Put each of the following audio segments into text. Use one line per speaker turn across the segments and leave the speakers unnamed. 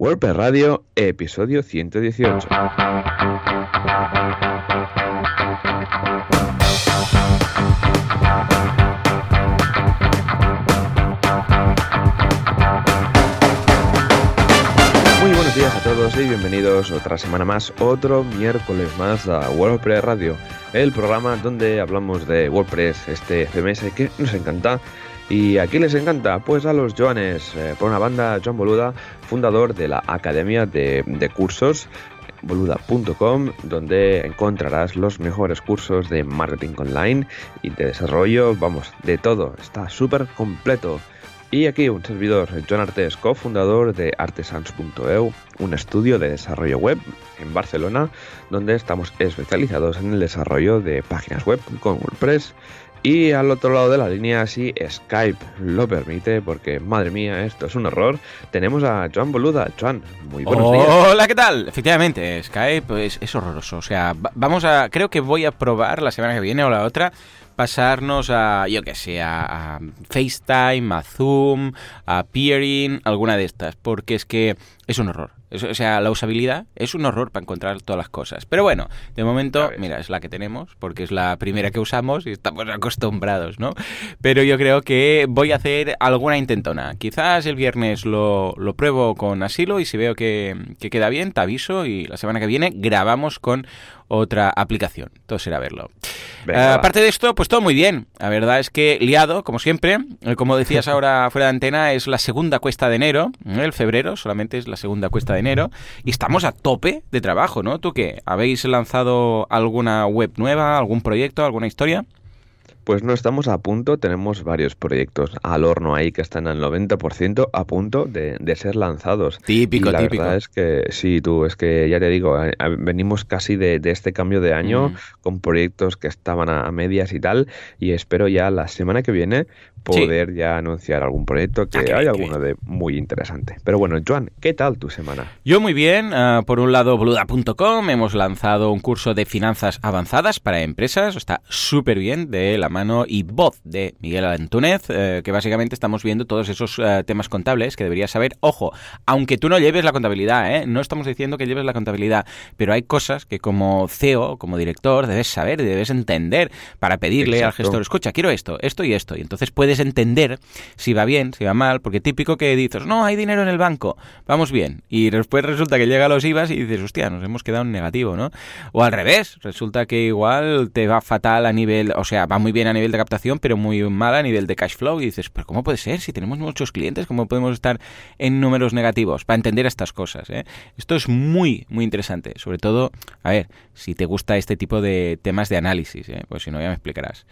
WordPress Radio, episodio 118. Muy buenos días a todos y bienvenidos otra semana más, otro miércoles más a WordPress Radio, el programa donde hablamos de WordPress, este CMS que nos encanta. ¿Y a quién les encanta? Pues a los Joanes, eh, por una banda, Joan Boluda, fundador de la Academia de, de Cursos boluda.com donde encontrarás los mejores cursos de marketing online y de desarrollo, vamos, de todo, está súper completo. Y aquí un servidor, John Artes, cofundador de artesans.eu, un estudio de desarrollo web en Barcelona, donde estamos especializados en el desarrollo de páginas web con WordPress. Y al otro lado de la línea, si Skype lo permite, porque madre mía, esto es un horror, tenemos a Joan Boluda. Joan, muy buenos días.
Hola, ¿qué tal? Efectivamente, Skype es, es horroroso. O sea, va- vamos a. Creo que voy a probar la semana que viene o la otra. Pasarnos a, yo que sé, a, a FaceTime, a Zoom, a Peering, alguna de estas, porque es que es un horror. Es- o sea, la usabilidad es un horror para encontrar todas las cosas. Pero bueno, de momento, mira, es la que tenemos, porque es la primera que usamos y estamos acostumbrados, ¿no? Pero yo creo que voy a hacer alguna intentona. Quizás el viernes lo, lo pruebo con asilo y si veo que, que queda bien, te aviso y la semana que viene grabamos con otra aplicación. Todo será verlo.
Venga,
Eh, aparte de esto, pues todo muy bien. La verdad es que liado, como siempre. Eh, Como decías ahora fuera de antena, es la segunda cuesta de enero. ¿eh? El febrero solamente es la segunda cuesta de enero. Y estamos a tope de trabajo, ¿no? ¿Tú qué? ¿Habéis lanzado alguna web nueva, algún proyecto, alguna historia?
Pues no estamos a punto, tenemos varios proyectos al horno ahí que están al 90% a punto de, de ser lanzados.
Típico,
y la
típico.
verdad es que sí, tú, es que ya te digo, eh, eh, venimos casi de, de este cambio de año
Mm.
con proyectos que estaban a, a medias y tal, y espero ya la semana que viene poder ya anunciar algún proyecto que
Ah, qué
hay alguno de muy interesante. Pero bueno, Joan, ¿qué tal tu semana?
Yo muy bien, ah, por un lado boluda.com hemos lanzado un curso de finanzas avanzadas para empresas, está súper bien, de la mano y voz de Miguel Antúnez, eh, que básicamente estamos viendo todos esos eh, temas contables que deberías saber. Ojo, aunque tú no lleves la contabilidad, ¿eh? no estamos diciendo que lleves la contabilidad, pero hay cosas que como CEO, como director, debes saber y debes entender para pedirle al gestor, escucha, quiero esto, esto y esto, y entonces puedes entender si va bien, si va mal, porque típico que dices, no, hay dinero en el banco, vamos bien, y después resulta que llega a los IVAs y dices, hostia, nos hemos quedado en negativo, ¿no? O al revés, resulta que igual te va fatal a nivel, o sea, va muy bien a nivel de captación, pero muy mal a nivel de cash flow, y dices, pero ¿cómo puede ser? Si tenemos muchos clientes, ¿cómo podemos estar en números negativos? Para entender estas cosas, ¿eh? Esto es muy, muy interesante, sobre todo, a ver, si te gusta este tipo de temas de análisis, ¿eh? pues si no ya me explicarás.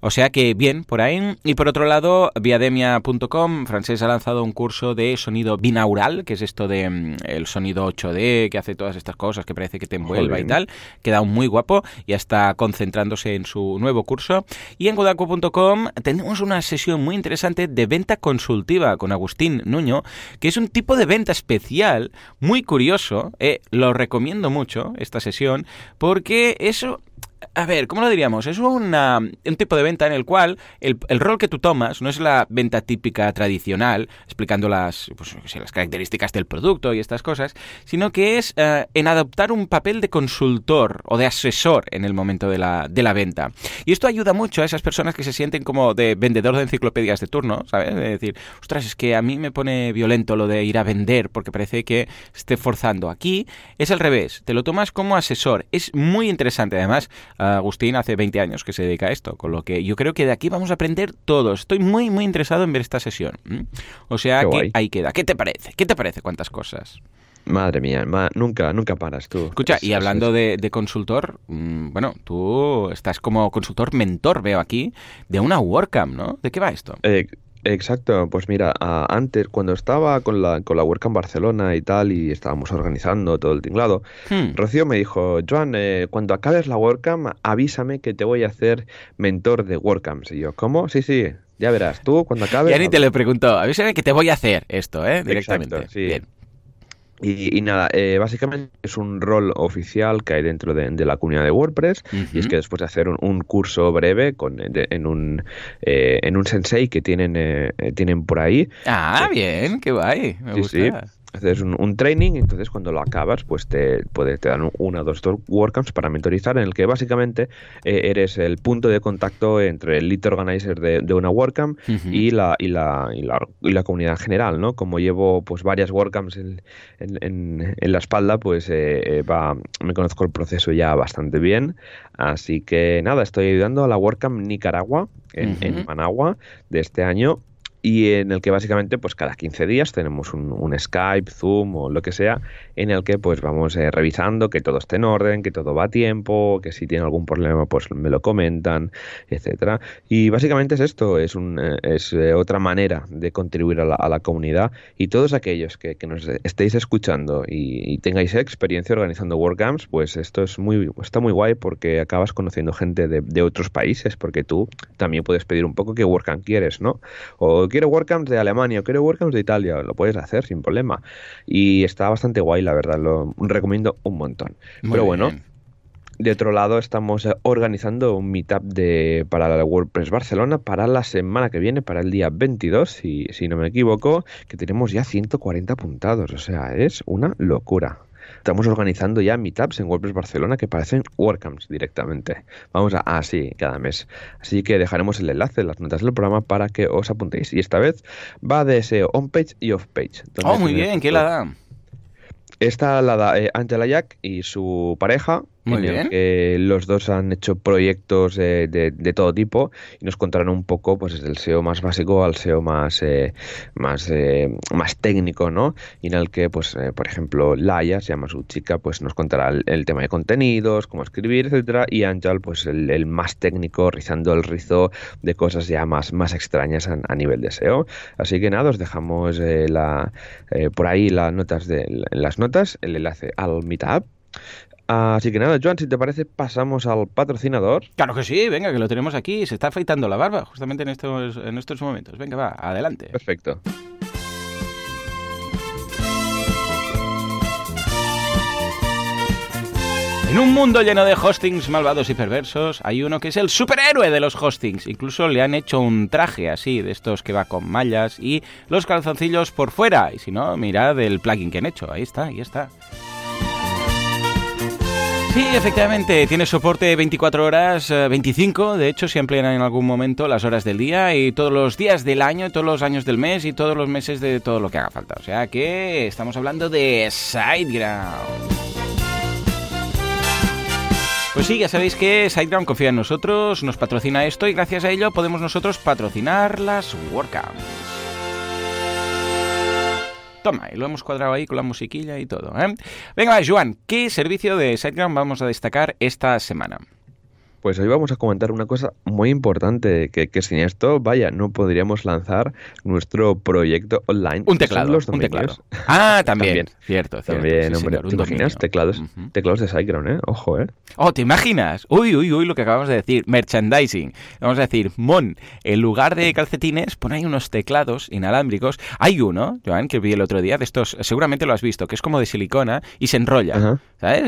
O sea que bien, por ahí. Y por otro lado, viademia.com, Francés ha lanzado un curso de sonido binaural, que es esto de mm, el sonido 8D, que hace todas estas cosas, que parece que te envuelva y tal. Queda muy guapo, ya está concentrándose en su nuevo curso. Y en godaco.com tenemos una sesión muy interesante de venta consultiva con Agustín Nuño, que es un tipo de venta especial, muy curioso. eh, lo recomiendo mucho, esta sesión, porque eso... A ver, ¿cómo lo diríamos? Es una- un tipo de venta en el cual el, el rol que tú tomas no es la venta típica tradicional, explicando las, pues, las características del producto y estas cosas, sino que es eh, en adoptar un papel de consultor o de asesor en el momento de la, de la venta. Y esto ayuda mucho a esas personas que se sienten como de vendedor de enciclopedias de turno, ¿sabes? De decir, ostras, es que a mí me pone violento lo de ir a vender porque parece que esté forzando. Aquí es al revés, te lo tomas como asesor. Es muy interesante, además, Agustín hace 20 años que se dedica a esto, con lo que yo creo que de aquí vamos a aprender todos. Estoy muy, muy interesado en ver esta sesión. O sea
Qué
que
guay.
ahí queda. ¿Qué te parece? ¿Qué te parece cuántas cosas?
Madre mía, ma- nunca, nunca paras tú.
Escucha,
Es-
y hablando
es-
de, de consultor, mm, bueno, tú estás como consultor mentor, veo aquí, de una WordCamp, ¿no? ¿De qué va esto?
Eh, exacto, pues mira, antes cuando estaba con la, con la WordCamp Barcelona y tal, y estábamos organizando todo el tinglado,
Hmm.
Rocío me dijo, Joan, eh, cuando acabes la WordCamp, avísame que te voy a hacer mentor de WordCamps. Y yo, ¿cómo? Sí, sí, ya verás, tú cuando acabes...
Ya ni te lo preguntto, avísame que te voy a hacer esto, ¿eh? Directamente.
Exacto, sí.
Bien.
Y, y nada, eh, básicamente es un rol oficial que hay dentro de, de la comunidad de WordPress. Y es que después de hacer un, un curso breve con, de- en, un, eh, en un sensei que tienen, eh, eh, tienen por ahí,
Ah,
Sí.
bien, qué guay. Me
Sí,
gusta.
sí. Haces un, training, entonces cuando lo acabas, pues te, puede, te dan una o dos WordCamps para mentorizar, en el que básicamente eh, eres el punto de contacto entre el lead organizer de, una WordCamp y, la, y, la, y, la, y, la, comunidad general, ¿no? Como llevo pues varias WordCamps en, en, en, la espalda, pues eh, va, me conozco el proceso ya bastante bien, así que nada, estoy ayudando a la WordCamp Nicaragua en, en Managua de este año y en el que básicamente pues cada 15 días tenemos un, Skype, Zoom o lo que sea en el que pues vamos eh, revisando que todo esté en orden, que todo va a tiempo, que si tiene algún problema pues me lo comentan, etcétera. Y básicamente es esto, es, un, eh, es eh, otra manera de contribuir a la, comunidad y todos aquellos que, nos estéis escuchando y, tengáis experiencia organizando WordCamps, pues esto es muy, está muy guay porque acabas conociendo gente de, de otros países porque tú también puedes pedir un poco qué WordCamp quieres, ¿no? O quiero WordCamps de Alemania, quiero WordCamps de Italia, lo puedes hacer sin problema. Y está bastante guay, la verdad, lo recomiendo un montón. Pero bueno. De otro lado, estamos eh, organizando un meetup de, para la WordPress Barcelona para la semana que viene, para el día 22, si, si no me equivoco, que tenemos ya 140 apuntados. O sea, es una locura. Estamos organizando ya meetups en WordPress Barcelona que parecen WordCamps directamente. Vamos a así cada mes. Así que dejaremos el enlace en las notas del programa para que os apuntéis. Y esta vez va de SEO on-page y off-page.
Oh, muy bien, ¿qué la da?
Esta la da eh, Angela Jack y su pareja muy bien. que los dos han hecho proyectos de, de, todo tipo y nos contarán un poco pues desde el SEO más básico al SEO más eh, más eh, más técnico no y en el que pues eh, por ejemplo Laia se llama su chica pues nos contará el, tema de contenidos cómo escribir etcétera y Angel pues el, más técnico rizando el rizo de cosas ya más más extrañas a, nivel de SEO. Así que nada os dejamos la por ahí las notas de las notas el enlace al meetup Así que nada, Joan, si te parece, pasamos al patrocinador.
Claro que sí, venga, que lo tenemos aquí. Se está afeitando la barba justamente en estos, en estos momentos. Venga, va, adelante.
Perfecto.
En un mundo lleno de hostings malvados y perversos, hay uno que es el superhéroe de los hostings. Incluso le han hecho un traje así, de estos que va con mallas y los calzoncillos por fuera. Y si no, mirad el plugin que han hecho. Ahí está, ahí está. Sí, efectivamente, tiene soporte 24 horas, 25, eh, de hecho se en algún momento las horas del día y todos los días del año, todos los años del mes y todos los meses de todo lo que haga falta. O sea que estamos hablando de SiteGround. Pues sí, ya sabéis que SiteGround confía en nosotros, nos patrocina esto y gracias a ello podemos nosotros patrocinar las WordCamps. Toma, y lo hemos cuadrado ahí con la musiquilla y todo. ¿eh? Venga, Joan, ¿qué servicio de SiteGround vamos a destacar esta semana?
Pues hoy vamos a comentar una cosa muy importante, que, sin esto, vaya, no podríamos lanzar nuestro proyecto online.
Un teclado, los un teclado. Ah, también, cierto, cierto.
También, hombre, ¿te imaginas? Teclados, teclados de SiteGround, ¿eh? Ojo, ¿eh?
Oh, ¿te imaginas? Uy, uy, uy, lo que acabamos de decir, merchandising. Vamos a decir, Mon, en lugar de calcetines, pon ahí unos teclados inalámbricos. Hay uno, Joan, que vi el otro día, de estos, seguramente lo has visto, que es como de silicona y se enrolla. ¿Sabes?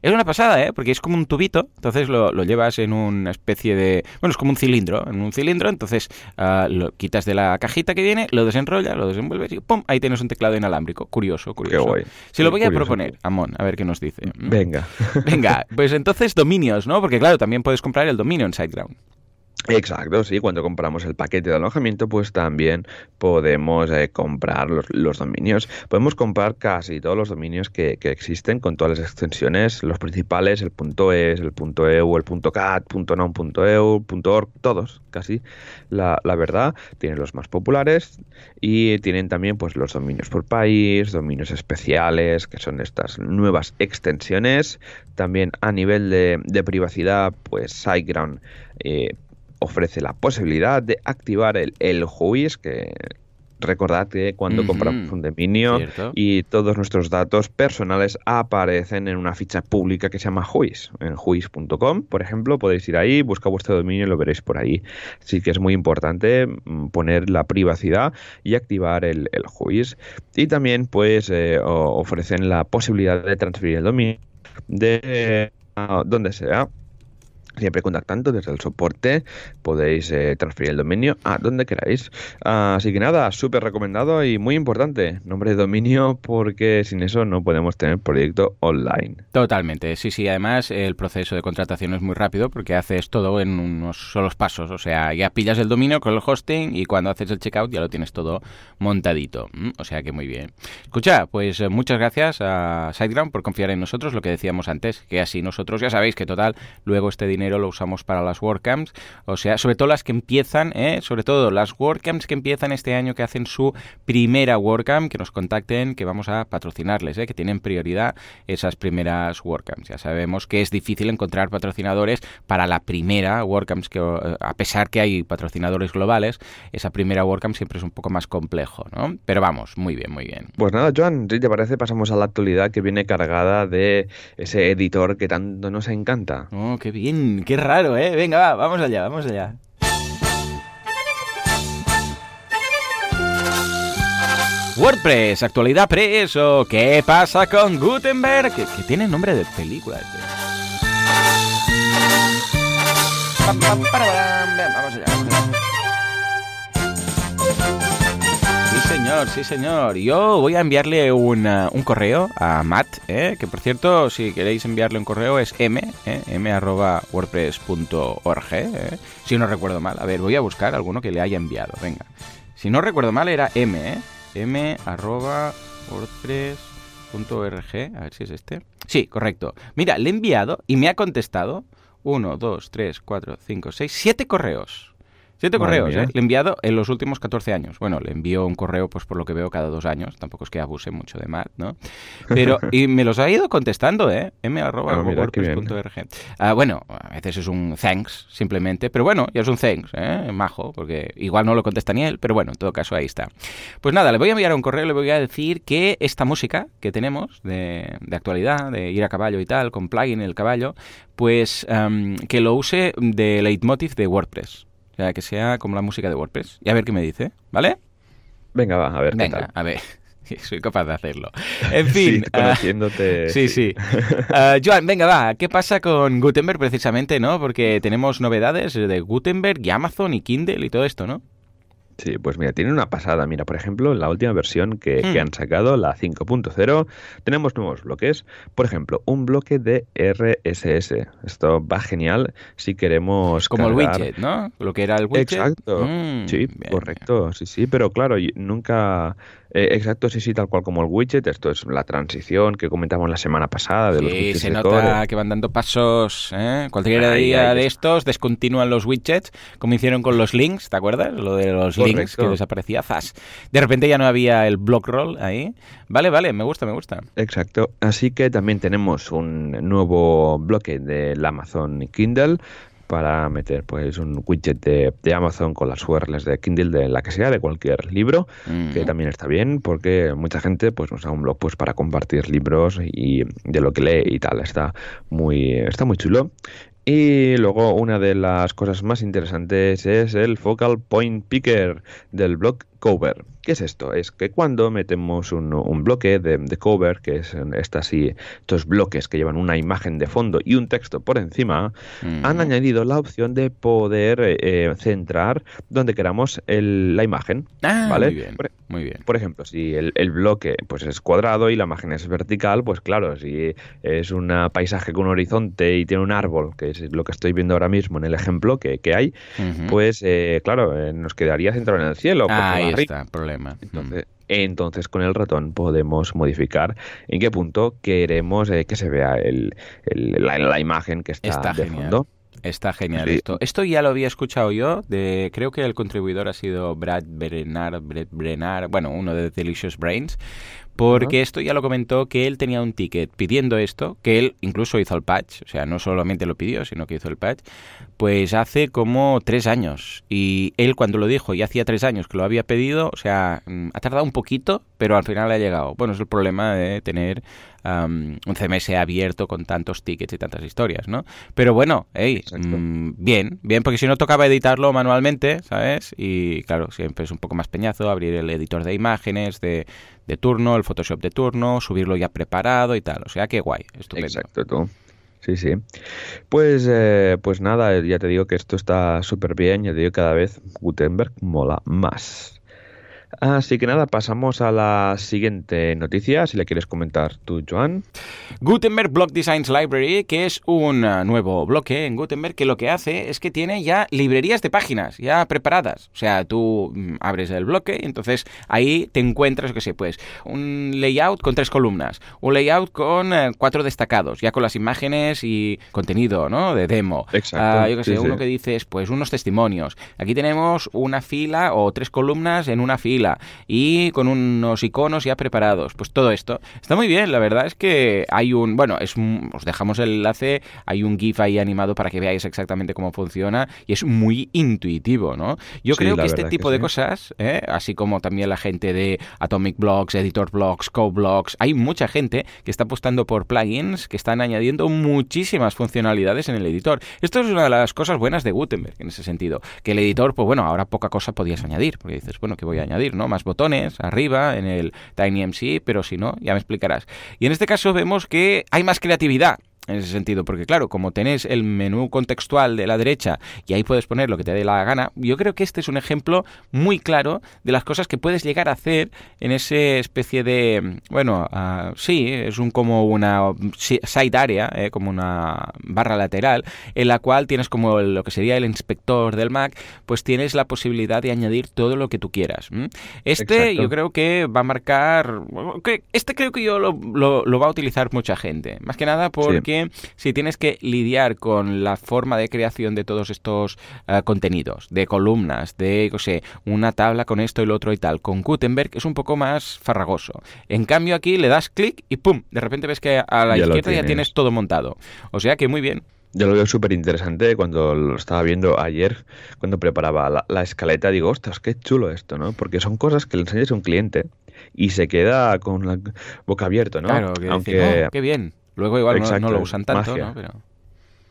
Es una pasada, ¿eh? Porque es como un tubito, entonces lo, lo llevas en una especie de... Bueno, es como un cilindro, en un cilindro, entonces uh, lo quitas de la cajita que viene, lo desenrollas, lo desenvuelves y ¡pum! Ahí tienes un teclado inalámbrico. Curioso, curioso.
Qué guay.
Se lo voy a proponer, Amon, a ver qué nos dice.
Venga.
Venga, pues entonces dominios, ¿no? Porque claro, también puedes comprar el dominio en SiteGround.
Exacto, sí, cuando compramos el paquete de alojamiento, pues también podemos eh, comprar los, dominios. Podemos comprar casi todos los dominios que, existen con todas las extensiones, los principales, el .es, el .eu, el .cat, .nom, .eu, .org, todos, casi. La, la, verdad, tienen los más populares y tienen también pues los dominios por país, dominios especiales, que son estas nuevas extensiones. También a nivel de, de privacidad, pues SiteGround eh, ofrece la posibilidad de activar el, el juiz, que recordad que cuando compramos un dominio y todos nuestros datos personales aparecen en una ficha pública que se llama Juiz. En juiz.com, por ejemplo, podéis ir ahí, buscar vuestro dominio y lo veréis por ahí. Así que es muy importante mm, poner la privacidad y activar el, el juiz. Y también pues eh, ofrecen la posibilidad de transferir el dominio de donde sea siempre contactando desde el soporte podéis eh, transferir el dominio a donde queráis. Así que nada súper recomendado y muy importante nombre de dominio porque sin eso no podemos tener proyecto online.
Totalmente sí sí además el proceso de contratación es muy rápido porque haces todo en unos solos pasos o sea ya pillas el dominio con el hosting y cuando haces el checkout ya lo tienes todo montadito o sea que muy bien. Escucha pues muchas gracias a SiteGround por confiar en nosotros lo que decíamos antes que así nosotros ya sabéis que total luego este dinero lo usamos para las WordCamps, o sea, sobre todo las que empiezan, ¿eh? sobre todo las WordCamps que empiezan este año, que hacen su primera WordCamp, que nos contacten, que vamos a patrocinarles, ¿eh? que tienen prioridad esas primeras WordCamps. Ya sabemos que es difícil encontrar patrocinadores para la primera WordCamps, que eh, a pesar que hay patrocinadores globales, esa primera WordCamp siempre es un poco más complejo, ¿no? Pero vamos, muy bien, muy bien.
Pues nada, Joan, si te parece, pasamos a la actualidad que viene cargada de ese editor que tanto nos encanta.
Oh, qué bien, qué raro, ¿eh? Venga, va, vamos allá, vamos allá. WordPress, actualidad preso. ¿Qué pasa con Gutenberg? Que, tiene nombre de película. Este. Vamos allá, señor, sí, señor. Yo voy a enviarle un correo a Matt, ¿eh? que por cierto, si queréis enviarle un correo es m, ¿eh? m arroba wordpress.org, ¿eh? si no recuerdo mal. A ver, voy a buscar alguno que le haya enviado, venga. Si no recuerdo mal era m, ¿eh? m arroba wordpress.org, a ver si es este. Sí, correcto. Mira, le he enviado y me ha contestado 1, 2, 3, 4, 5, 6, 7 correos. Siete correos, ¿eh? Le he enviado en los últimos 14 años. Bueno, le envío un correo, pues por lo que veo, cada dos años. Tampoco es que abuse mucho de Matt, ¿no? Pero, y me los ha ido contestando, ¿eh? m ah, ah, bueno, a veces es un thanks, simplemente. Pero bueno, ya es un thanks, ¿eh? Majo, porque igual no lo contesta ni él, pero bueno, en todo caso ahí está. Pues nada, le voy a enviar un correo, le voy a decir que esta música que tenemos de, actualidad, de ir a caballo y tal, con plugin el caballo, pues que lo use de leitmotiv de WordPress. O sea, que sea como la música de WordPress. Y a ver qué me dice, ¿vale?
Venga, va, a ver.
Venga, a ver. Soy capaz de hacerlo. En fin.
sí, conociéndote.
sí, sí. Uh, Joan, venga, va. ¿Qué pasa con Gutenberg precisamente, no? Porque tenemos novedades de Gutenberg y Amazon y Kindle y todo esto, ¿no?
Sí, pues mira, tiene una pasada. Mira, por ejemplo, en la última versión que, hmm. han sacado, la 5.0, tenemos nuevos bloques. Por ejemplo, un bloque de RSS. Esto va genial si queremos.
Como el widget, ¿no? Lo que era el widget.
Exacto. Hmm, sí, correcto. Sí, sí, pero claro, nunca eh, exacto, sí, sí, tal cual como el widget. Esto es la transición que comentamos la semana pasada de los widgets.
se nota que van dando pasos. ¿eh? Cualquier día de estos descontinúan los widgets, como hicieron con los links, ¿te acuerdas? Lo de los links que desaparecía, zas. De repente ya no había el block roll ahí. Vale, vale, me gusta, me gusta.
Exacto. Así que también tenemos un nuevo bloque del Amazon Kindle para meter pues un widget de, Amazon con las URLs de Kindle de la que sea, de cualquier libro, que también está bien porque mucha gente pues nos da un blog pues para compartir libros y de lo que lee y tal, está muy está muy chulo. Y luego una de las cosas más interesantes es el Focal Point Picker del blog Cover. ¿Qué es esto? Es que cuando metemos un, bloque de, cover, que es estas y estos bloques que llevan una imagen de fondo y un texto por encima, han añadido la opción de poder eh, centrar donde queramos la imagen.
Ah,
¿vale?
Muy bien, por, muy bien.
Por ejemplo, si el, bloque pues es cuadrado y la imagen es vertical, pues claro, si es un paisaje con un horizonte y tiene un árbol, que es lo que estoy viendo ahora mismo en el ejemplo que, hay, pues eh, claro, eh, nos quedaría centrado en el cielo.
Ahí está, problema.
Entonces, entonces, con el ratón podemos modificar en qué punto queremos eh, que se vea el, la, imagen que está, de fondo.
Está genial esto. Esto ya lo había escuchado yo. De, creo que el contribuidor ha sido Brad Brennar, Brad Brennar, bueno, uno de Delicious Brains. Porque esto ya lo comentó que él tenía un ticket pidiendo esto, que él incluso hizo el patch, o sea, no solamente lo pidió, sino que hizo el patch, pues hace como tres años. Y él cuando lo dijo, y hacía tres años que lo había pedido, o sea, mm, ha tardado un poquito, pero al final ha llegado. Bueno, es el problema de tener un CMS abierto con tantos tickets y tantas historias, ¿no? Pero bueno, hey, mm, bien, bien, porque si no tocaba editarlo manualmente, ¿sabes? Y claro, siempre es un poco más peñazo abrir el editor de imágenes de, de turno, el Photoshop de turno, subirlo ya preparado y tal. O sea, qué guay, estupendo.
Exacto, tú. Sí, sí. Pues, eh, pues nada, ya te digo que esto está súper bien, ya te digo cada vez Gutenberg mola más. Así que nada, pasamos a la siguiente noticia, si la quieres comentar tú, Joan.
Gutenberg Block Designs Library, que es un uh, nuevo bloque en Gutenberg que lo que hace es que tiene ya librerías de páginas ya preparadas. O sea, tú mm, abres el bloque y entonces ahí te encuentras, qué sé, pues un layout con tres columnas, un layout con eh, cuatro destacados, ya con las imágenes y contenido, ¿no? De demo.
Exacto.
Ah, yo qué sé, uno que dices, pues unos testimonios. Aquí tenemos una fila o tres columnas en una fila y con unos iconos ya preparados. Pues todo esto está muy bien. La verdad es que hay un, bueno, es os dejamos el enlace, hay un GIF ahí animado para que veáis exactamente cómo funciona y es muy intuitivo, ¿no? Yo creo que este tipo de cosas, ¿eh? así como también la gente de Atomic Blocks, Editor Blocks, Code Blocks, hay mucha gente que está apostando por plugins que están añadiendo muchísimas funcionalidades en el editor. Esto es una de las cosas buenas de Gutenberg en ese sentido, que el editor, pues bueno, ahora poca cosa podías añadir, porque dices, bueno, ¿qué voy a añadir? ¿No? Más botones arriba en el TinyMC, pero si no, ya me explicarás. Y en este caso vemos que hay más creatividad en ese sentido, porque claro, como tenés el menú contextual de la derecha y ahí puedes poner lo que te dé la gana, yo creo que este es un ejemplo muy claro de las cosas que puedes llegar a hacer en ese especie de, bueno, uh, sí, es un como una side area, eh, como una barra lateral, en la cual tienes como lo que sería el inspector del Mac, pues tienes la posibilidad de añadir todo lo que tú quieras. Este yo creo que va a marcar, este creo que yo lo, lo, va a utilizar mucha gente, más que nada porque si tienes que lidiar con la forma de creación de todos estos eh, contenidos, de columnas, de, no sé, una tabla con esto y lo otro y tal, con Gutenberg es un poco más farragoso. En cambio aquí le das clic y ¡pum! De repente ves que a la izquierda ya tienes todo montado. O sea que muy bien.
Yo lo veo súper interesante cuando lo estaba viendo ayer, cuando preparaba la, escaleta, digo, ostras, qué chulo esto, ¿no? Porque son cosas que le enseñas a un cliente y se queda con la boca abierta, ¿no?
Claro, que Aunque... Oh, qué bien. Luego igual no, lo usan tanto, ¿no? Pero...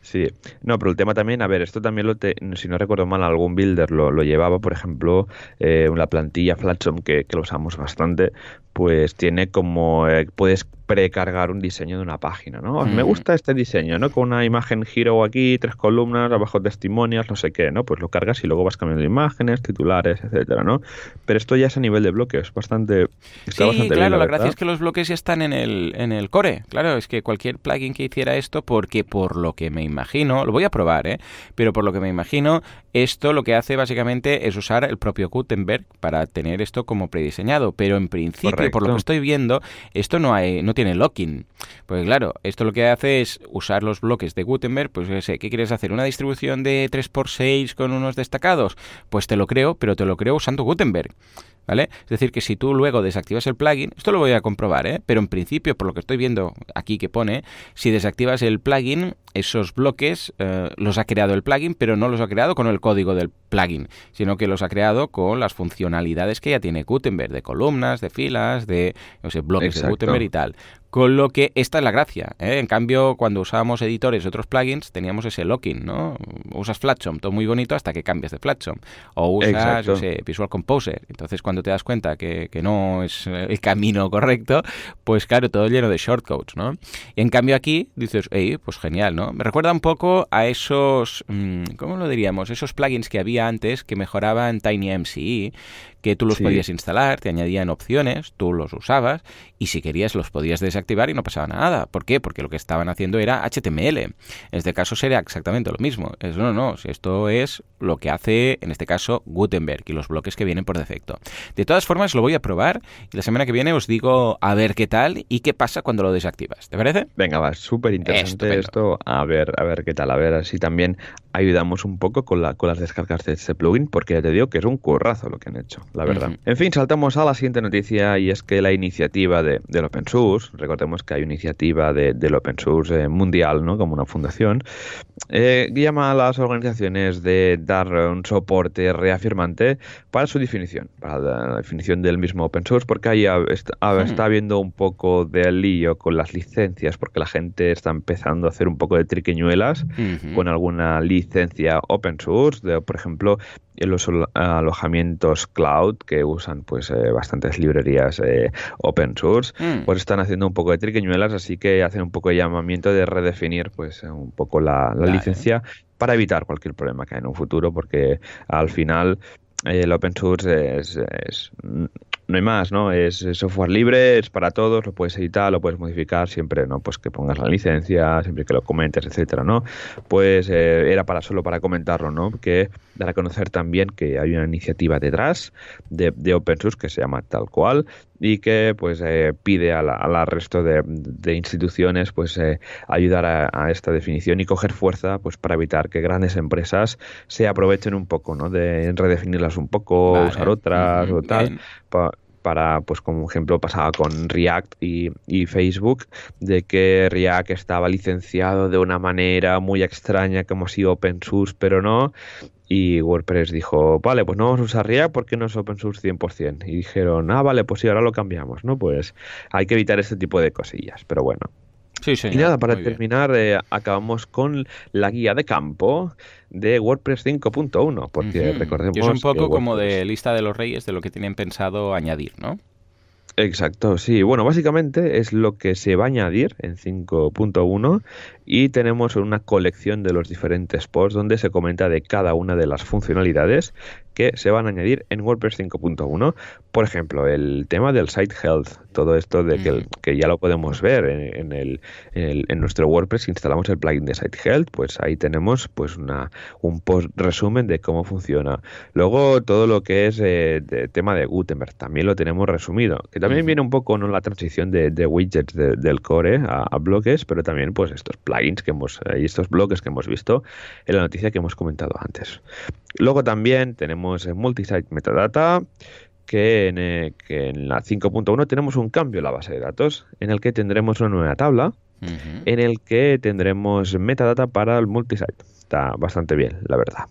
Sí, no, pero el tema también, a ver, esto también lo te, si no recuerdo mal, algún builder lo, lo llevaba, por ejemplo, eh, una plantilla Flatsom que, que lo usamos bastante, pues tiene como, eh, puedes precargar un diseño de una página, ¿no? Me gusta este diseño, ¿no? Con una imagen giro aquí, tres columnas, abajo testimonios, no sé qué, ¿no? Pues lo cargas y luego vas cambiando imágenes, titulares, etcétera, ¿no? Pero esto ya es a nivel de bloques, bastante...
sí, claro, la, gracia es que los bloques ya están en el, en el core. Claro, es que cualquier plugin que hiciera esto, porque por lo que me imagino, lo voy a probar, ¿eh? Pero por lo que me imagino, esto lo que hace básicamente es usar el propio Gutenberg para tener esto como prediseñado, pero en principio, por lo que estoy viendo, esto no hay, no tiene locking. Pues claro, esto lo que hace es usar los bloques de Gutenberg, pues sé, ¿qué quieres hacer? ¿Una distribución de 3x6 con unos destacados? Pues te lo creo, pero te lo creo usando Gutenberg. ¿Vale? Es decir, que si tú luego desactivas el plugin, esto lo voy a comprobar, ¿eh? pero en principio, por lo que estoy viendo aquí que pone, si desactivas el plugin, esos bloques eh, los ha creado el plugin, pero no los ha creado con el código del plugin, sino que los ha creado con las funcionalidades que ya tiene Gutenberg, de columnas, de filas, de no sé, bloques de Gutenberg y tal. Con lo que esta es la gracia. ¿eh? En cambio, cuando usábamos editores y otros plugins, teníamos ese locking, ¿no? Usas Flatsom, todo muy bonito hasta que cambias de Flatsom. O usas, no sé, Visual Composer. Entonces, cuando te das cuenta que, que, no es el camino correcto, pues claro, todo lleno de shortcodes, ¿no? Y en cambio aquí dices, hey, pues genial, ¿no? Me recuerda un poco a esos, mm, ¿cómo lo diríamos? Esos plugins que había antes que mejoraban TinyMCE, que tú los podías instalar, te añadían opciones, tú los usabas y si querías los podías desactivar y no pasaba nada. ¿Por qué? Porque lo que estaban haciendo era HTML. En este caso sería exactamente lo mismo. Es, no, no, esto es lo que hace en este caso Gutenberg y los bloques que vienen por defecto. De todas formas lo voy a probar y la semana que viene os digo a ver qué tal y qué pasa cuando lo desactivas. ¿Te parece?
Venga, va, súper interesante esto. A ver, a ver qué tal, a ver así también ayudamos un poco con, la, con las descargas de este plugin porque ya te digo que es un currazo lo que han hecho la verdad. En fin, saltamos a la siguiente noticia y es que la iniciativa de, del Open Source, recordemos que hay iniciativa de, del Open Source eh, mundial, ¿no? Como una fundación, eh, llama a las organizaciones de dar un soporte reafirmante para su definición, para la definición del mismo Open Source, porque ahí está, está habiendo un poco de lío con las licencias, porque la gente está empezando a hacer un poco de triqueñuelas con alguna licencia Open Source, de, por ejemplo, los alojamientos cloud que usan pues eh, bastantes librerías eh, open source, mm. pues están haciendo un poco de triqueñuelas, así que hacen un poco de llamamiento de redefinir pues un poco la, licencia para evitar cualquier problema que haya en un futuro, porque al final el open source es, no hay más, ¿no? Es, software libre, es para todos, lo puedes editar, lo puedes modificar, siempre, ¿no? Pues que pongas la licencia, siempre que lo comentes, etcétera, ¿no? Pues eh, era para solo para comentarlo, ¿no? Que dar a conocer también que hay una iniciativa detrás de, de open source que se llama tal cual y que pues eh, pide al la, resto de, instituciones pues eh, ayudar a, esta definición y coger fuerza pues para evitar que grandes empresas se aprovechen un poco no de redefinirlas un poco usar otras o tal para, pues como ejemplo pasaba con React y, y, Facebook, de que React estaba licenciado de una manera muy extraña como si open source, pero no, y WordPress dijo, vale, pues no vamos a usar React porque no es open source 100%. Y dijeron, ah, vale, pues sí, ahora lo cambiamos, ¿no? Pues hay que evitar este tipo de cosillas, pero bueno.
Sí.
Y nada, para terminar, eh, acabamos con la guía de campo de WordPress 5.1, porque recordemos...
es un poco como de lista de los reyes de lo que tienen pensado añadir, ¿no?
Exacto, sí. Bueno, básicamente es lo que se va a añadir en 5.1 y tenemos una colección de los diferentes posts donde se comenta de cada una de las funcionalidades que se van a añadir en WordPress 5.1. Por ejemplo, el tema del site health, todo esto de que, que ya lo podemos ver en, el, en, nuestro WordPress, instalamos el plugin de site health, pues ahí tenemos pues una, un post resumen de cómo funciona. Luego todo lo que es eh, de tema de Gutenberg, también lo tenemos resumido, que también viene un poco ¿no? la transición de, widgets del core a, a, bloques, pero también pues estos plugins que hemos, eh, y estos bloques que hemos visto en la noticia que hemos comentado antes. Luego también tenemos en Multisite Metadata, que en, eh, que en la 5.1 tenemos un cambio en la base de datos, en el que tendremos una nueva tabla, en el que tendremos metadata para el multisite. Está bastante bien, la verdad.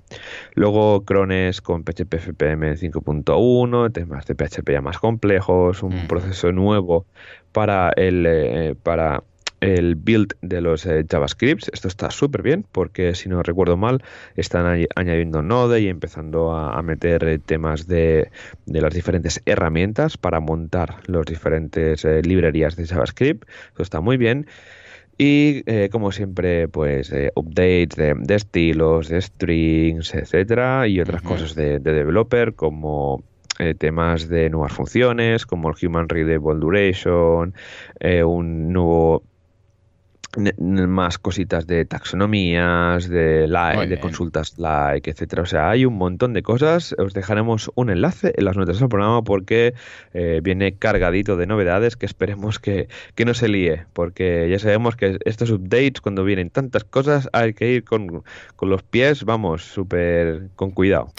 Luego crones con PHP FPM 5.1, temas de PHP ya más complejos, un proceso nuevo para el eh, para el build de los eh, JavaScripts. Esto está súper bien porque, si no recuerdo mal, están añadiendo Node y empezando a, meter eh, temas de, las diferentes herramientas para montar las diferentes eh, librerías de JavaScript. Esto está muy bien. Y como siempre, pues updates de, estilos, de strings, etcétera, y otras cosas de, developer como temas de nuevas funciones como el Human Readable Duration, un nuevo más cositas de taxonomías, de, like, de consultas like, etcétera. O sea, hay un montón de cosas. Os dejaremos un enlace en las notas del programa porque eh, viene cargadito de novedades que esperemos que, que, no se líe. Porque ya sabemos que estos updates, cuando vienen tantas cosas, hay que ir con, con los pies, vamos, súper con cuidado.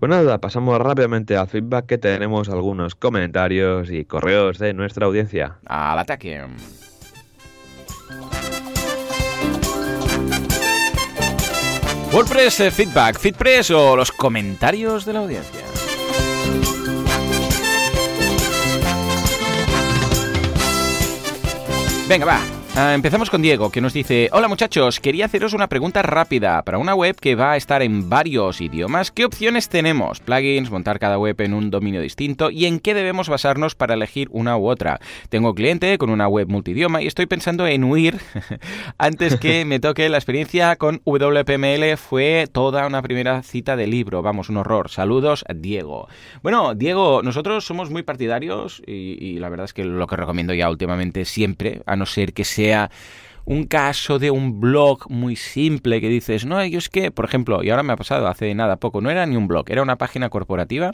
Pues nada, pasamos rápidamente al feedback que tenemos algunos comentarios y correos de nuestra audiencia.
Al ataque. WordPress eh, Feedback, Feedpress o los comentarios de la audiencia. Venga, va, Ah, empezamos con Diego, que nos dice, hola muchachos, quería haceros una pregunta rápida. Para una web que va a estar en varios idiomas, ¿qué opciones tenemos? Plugins, montar cada web en un dominio distinto y en qué debemos basarnos para elegir una u otra. Tengo cliente con una web multidioma y estoy pensando en huir antes que me toque la experiencia con WPML. Fue toda una primera cita de libro, vamos, un horror. Saludos, Diego. Bueno, Diego, nosotros somos muy partidarios y, y la verdad es que lo que recomiendo ya últimamente siempre, a no ser que sea un caso de un blog muy simple que dices, no, yo es que, por ejemplo, y ahora me ha pasado hace nada poco, no era ni un blog, era una página corporativa,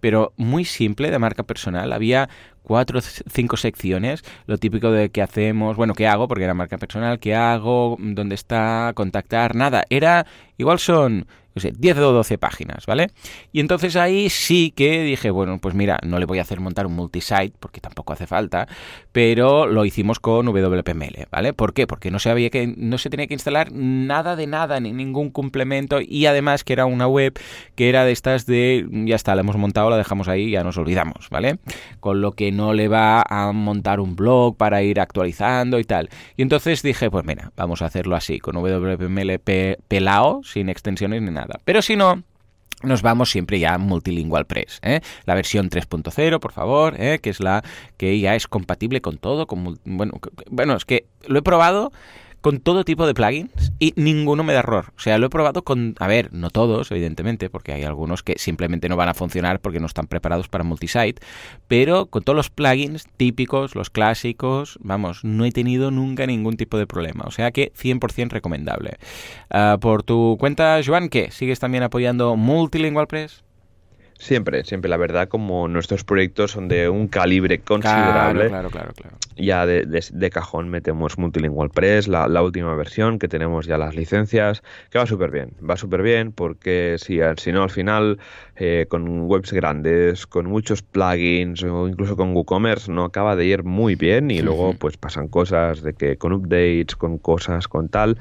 pero muy simple de marca personal. Había cuatro cinco secciones, lo típico de que hacemos, bueno, qué hago, porque era marca personal, qué hago, dónde está, contactar, nada. Era, igual son no sé, 10 o 12 páginas, ¿vale? Y entonces ahí sí que dije, bueno, pues mira, no le voy a hacer montar un multisite, porque tampoco hace falta, pero lo hicimos con WPML, ¿vale? ¿Por qué? Porque no se, había que, no se tenía que instalar nada de nada, ni ningún complemento, y además que era una web que era de estas de, ya está, la hemos montado, la dejamos ahí, ya nos olvidamos, ¿vale? Con lo que no le va a montar un blog para ir actualizando y tal. Y entonces dije, pues mira, vamos a hacerlo así, con WPML pelao, sin extensiones ni nada. Pero si no, nos vamos siempre ya Multilingual Press. ¿eh? La versión 3.0, por favor, ¿eh? que es la que ya es compatible con todo. Con, bueno, bueno, es que lo he probado con todo tipo de plugins y ninguno me da error. O sea, lo he probado con, a ver, no todos, evidentemente, porque hay algunos que simplemente no van a funcionar porque no están preparados para multisite, pero con todos los plugins típicos, los clásicos, vamos, no he tenido nunca ningún tipo de problema. O sea que 100% recomendable. Uh, por tu cuenta, Joan, ¿qué? ¿Sigues también apoyando Multilingual Press?
Siempre, siempre. La verdad, como nuestros proyectos son de un calibre considerable,
claro, claro, claro,
ya de, de, cajón metemos Multilingual Press, la, la, última versión, que tenemos ya las licencias, que va súper bien. Va súper bien porque si, si no, al final, eh, con webs grandes, con muchos plugins o incluso con WooCommerce, no acaba de ir muy bien y luego pues pasan cosas de que con updates, con cosas, con tal.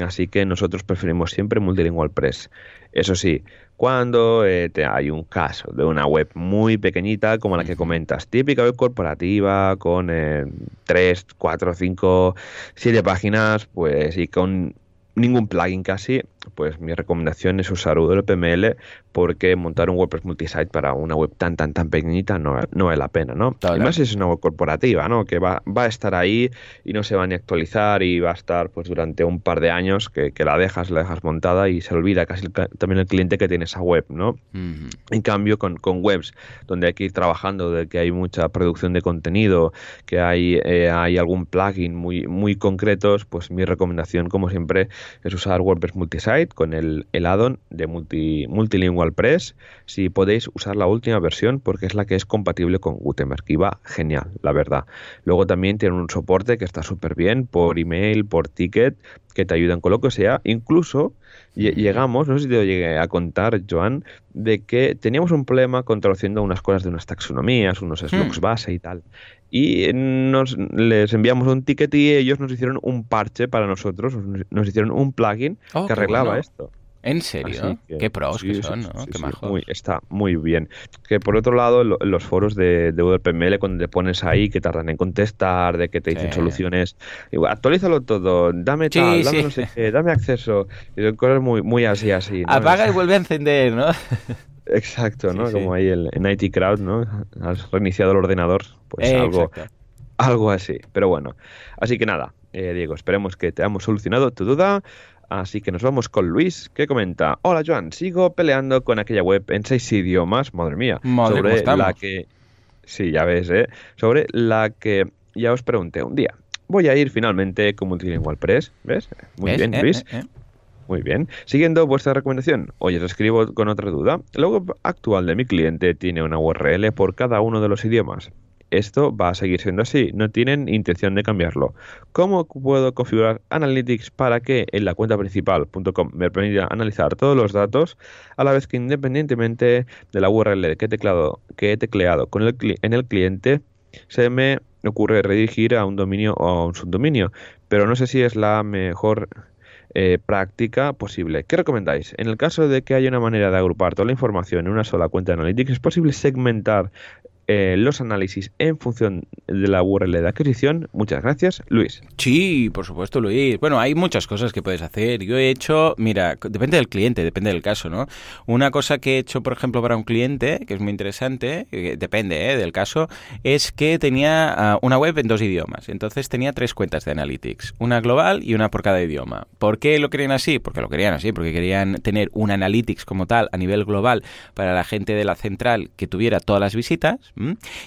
Así que nosotros preferimos siempre Multilingual Press. Eso sí, cuando eh, hay un caso de una web muy pequeñita como la que comentas, típica web corporativa con eh, 3, 4, 5, 7 páginas, pues y con ningún plugin casi, pues mi recomendación es usar UWPML porque montar un WordPress multisite para una web tan tan tan pequeñita no, no vale la pena, ¿no? Además es una web corporativa, ¿no? Que va, va, a estar ahí y no se va ni a actualizar y va a estar pues durante un par de años que, que la dejas, la dejas montada y se olvida casi el, también el cliente que tiene esa web, ¿no? Uh -huh. En cambio con, con, webs donde hay que ir trabajando, de que hay mucha producción de contenido, que hay, eh, hay algún plugin muy, muy concretos, pues mi recomendación como siempre es usar WordPress multisite con el, el add-on de multi, Multilingual Press si podéis usar la última versión porque es la que es compatible con Gutenberg y va genial, la verdad. Luego también tiene un soporte que está súper bien por email, por ticket, que te ayudan con lo que sea. Incluso llegamos, no sé si te lo llegué a contar, Joan, de que teníamos un problema con traduciendo unas cosas de unas taxonomías, unos slugs base y tal. Y nos, les enviamos un ticket y ellos nos hicieron un parche para nosotros, nos hicieron un plugin
oh,
que arreglaba
bueno.
esto.
¿En serio?
Que,
Qué pros
sí,
que son,
sí,
¿no?
sí,
Qué majos.
muy- está muy bien. Que por otro lado, lo- los foros de, de WPML, cuando te pones ahí, que tardan en contestar, de que te dicen soluciones, digo, actualízalo todo, dame tal, dame
sí.
no sé qué, dame acceso, y son cosas muy, muy así, así. ¿no?
Apaga y vuelve a encender, ¿no?
Exacto, ¿no?
Sí.
Como ahí el, en IT Crowd, ¿no? Has reiniciado el ordenador, pues
Eh,
algo,
exacto.
algo así. Pero bueno, así que nada, eh, Diego, esperemos que te hayamos solucionado tu duda. Así que nos vamos con Luis, que comenta: Hola Joan, sigo peleando con aquella web en seis idiomas, madre mía,
Madre, ¿cómo
sobre la que. Sí, ya ves, ¿eh? Sobre la que ya os pregunté un día. Voy a ir finalmente con Multilingual Press, ¿ves? Muy
¿Ves?
bien,
Eh,
Luis.
eh.
Muy bien. Siguiendo vuestra recomendación, hoy os escribo con otra duda. La web actual de mi cliente tiene una URL por cada uno de los idiomas. Esto va a seguir siendo así, no tienen intención de cambiarlo. ¿Cómo puedo configurar Analytics para que en la cuenta principal.com me permita analizar todos los datos a la vez que independientemente de la URL que he tecleado, que he tecleado con el en el cliente, se me ocurre redirigir a un dominio o a un subdominio? Pero no sé si es la mejor eh, práctica posible. ¿Qué recomendáis? En el caso de que haya una manera de agrupar toda la información en una sola cuenta de Analytics, ¿es posible segmentar eh, los análisis en función de la URL de adquisición? Muchas gracias, Luis.
Sí, por supuesto, Luis. Bueno, hay muchas cosas que puedes hacer. Yo he hecho, mira, depende del cliente, depende del caso, ¿no? Una cosa que he hecho, por ejemplo, para un cliente, que es muy interesante, que depende ¿eh? del caso, es que tenía ah, una web en dos idiomas. Entonces tenía tres cuentas de Analytics, una global y una por cada idioma. ¿Por qué lo querían así? Porque lo querían así, porque querían tener un Analytics como tal a nivel global para la gente de la central que tuviera todas las visitas.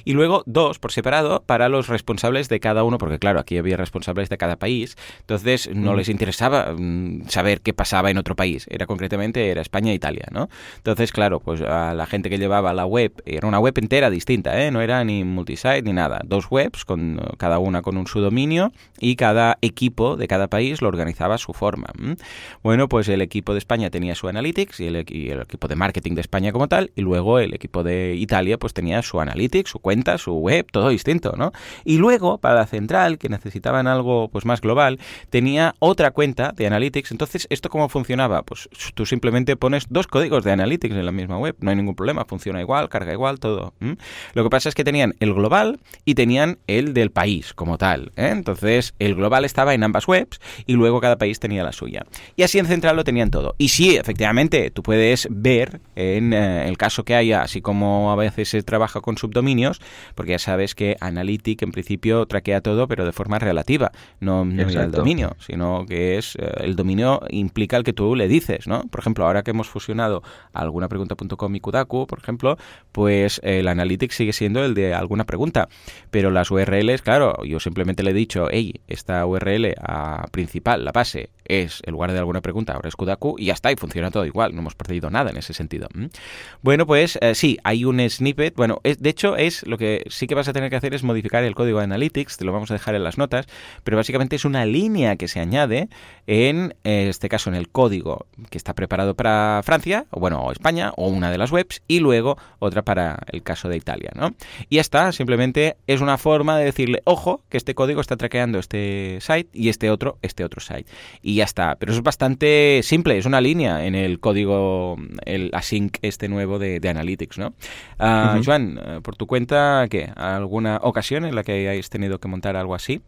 Y luego dos por separado para los responsables de cada uno, porque claro, aquí había responsables de cada país, entonces no
Mm.
les interesaba mm, saber qué pasaba en otro país, era concretamente era España e Italia, ¿no? Entonces, claro, pues a la gente que llevaba la web, era una web entera distinta, ¿eh? No era ni multisite ni nada, dos webs, con cada una con un subdominio y cada equipo de cada país lo organizaba a su forma. Bueno, pues el equipo de España tenía su Analytics y el, y el equipo de marketing de España como tal, y luego el equipo de Italia pues tenía su Analytics. Analytics, su cuenta, su web, todo distinto, ¿no? Y luego, para la central, que necesitaban algo pues más global, tenía otra cuenta de Analytics. Entonces, ¿esto cómo funcionaba? Pues tú simplemente pones dos códigos de Analytics en la misma web, no hay ningún problema, funciona igual, carga igual, todo. Lo que pasa es que tenían el global y tenían el del país como tal. ¿eh? Entonces, el global estaba en ambas webs y luego cada país tenía la suya. Y así en central lo tenían todo. Y sí, efectivamente, tú puedes ver en eh, el caso que haya, así como a veces se trabaja con subdominios, porque ya sabes que Analytic en principio traquea todo, pero de forma relativa, no, no el dominio, sino que es eh, el dominio implica el que tú le dices, ¿no? Por ejemplo, ahora que hemos fusionado algunapregunta.com y Kudaku, por ejemplo, pues el Analytics sigue siendo el de alguna pregunta, pero las URLs, claro, yo simplemente le he dicho, hey, esta URL a principal, la base, es el lugar de alguna pregunta, ahora es Kudaku, y ya está, y funciona todo igual, no hemos perdido nada en ese sentido. Bueno, pues eh, sí, hay un snippet, bueno, es, de hecho es lo que sí que vas a tener que hacer es modificar el código de Analytics, te lo vamos a dejar en las notas, pero básicamente es una línea que se añade en este caso en el código que está preparado para Francia, o bueno, España, o una de las webs, y luego otra para el caso de Italia, ¿no? Y ya está, simplemente es una forma de decirle, ojo, que este código está traqueando este site y este otro, este otro site. Ya está, pero es bastante simple, es una línea en el código, el async este nuevo de, Analytics, ¿no? Uh, Joan, eh, por tu cuenta, ¿qué? ¿Alguna ocasión en la que hayáis tenido que montar algo así?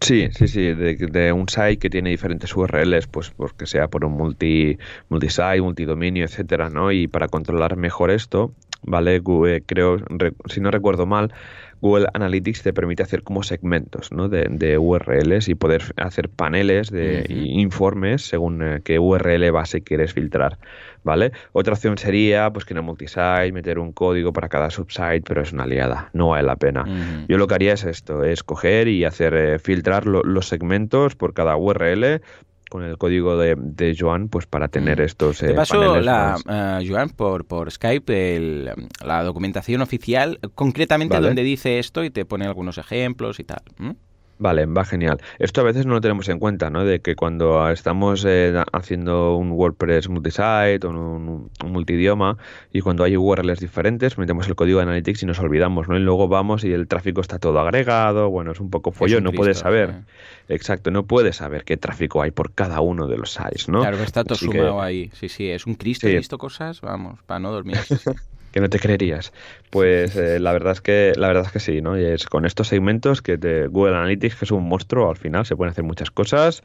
Sí, sí, sí, de, un site que tiene diferentes URLs, pues porque sea por un multi multisite, multidominio, etcétera, ¿no? Y para controlar mejor esto, ¿vale? Google, creo, si no recuerdo mal, Google Analytics te permite hacer como segmentos ¿no? de, URLs y poder hacer paneles de informes según eh, qué URL base quieres filtrar, ¿vale? Otra opción sería pues que en el multisite meter un código para cada subsite, pero es una aliada, no vale la pena. Yo lo que haría es esto, es coger y hacer eh, filtrar los segmentos por cada URL con el código de, de Joan pues para tener mm. estos
Te eh, paso la, eh, Joan por, por Skype la documentación oficial concretamente donde dice esto y te pone algunos ejemplos y tal.
Vale, va genial. Esto a veces no lo tenemos en cuenta, ¿no? De que cuando estamos eh, haciendo un WordPress multisite o un, multidioma y cuando hay URLs diferentes, metemos el código de Analytics y nos olvidamos, ¿no? Y luego vamos y el tráfico está todo agregado, bueno, es un poco follón, no puedes saber. Exacto, no puedes saber qué tráfico hay por cada uno de los sites, ¿no?
Claro está todo sumado ahí. Sí, sí, es un Cristo. He visto cosas, vamos, para no dormir.
que no te creerías. Pues eh, la verdad es que la verdad es que sí, ¿no? Y es con estos segmentos que de Google Analytics, que es un monstruo, al final se pueden hacer muchas cosas,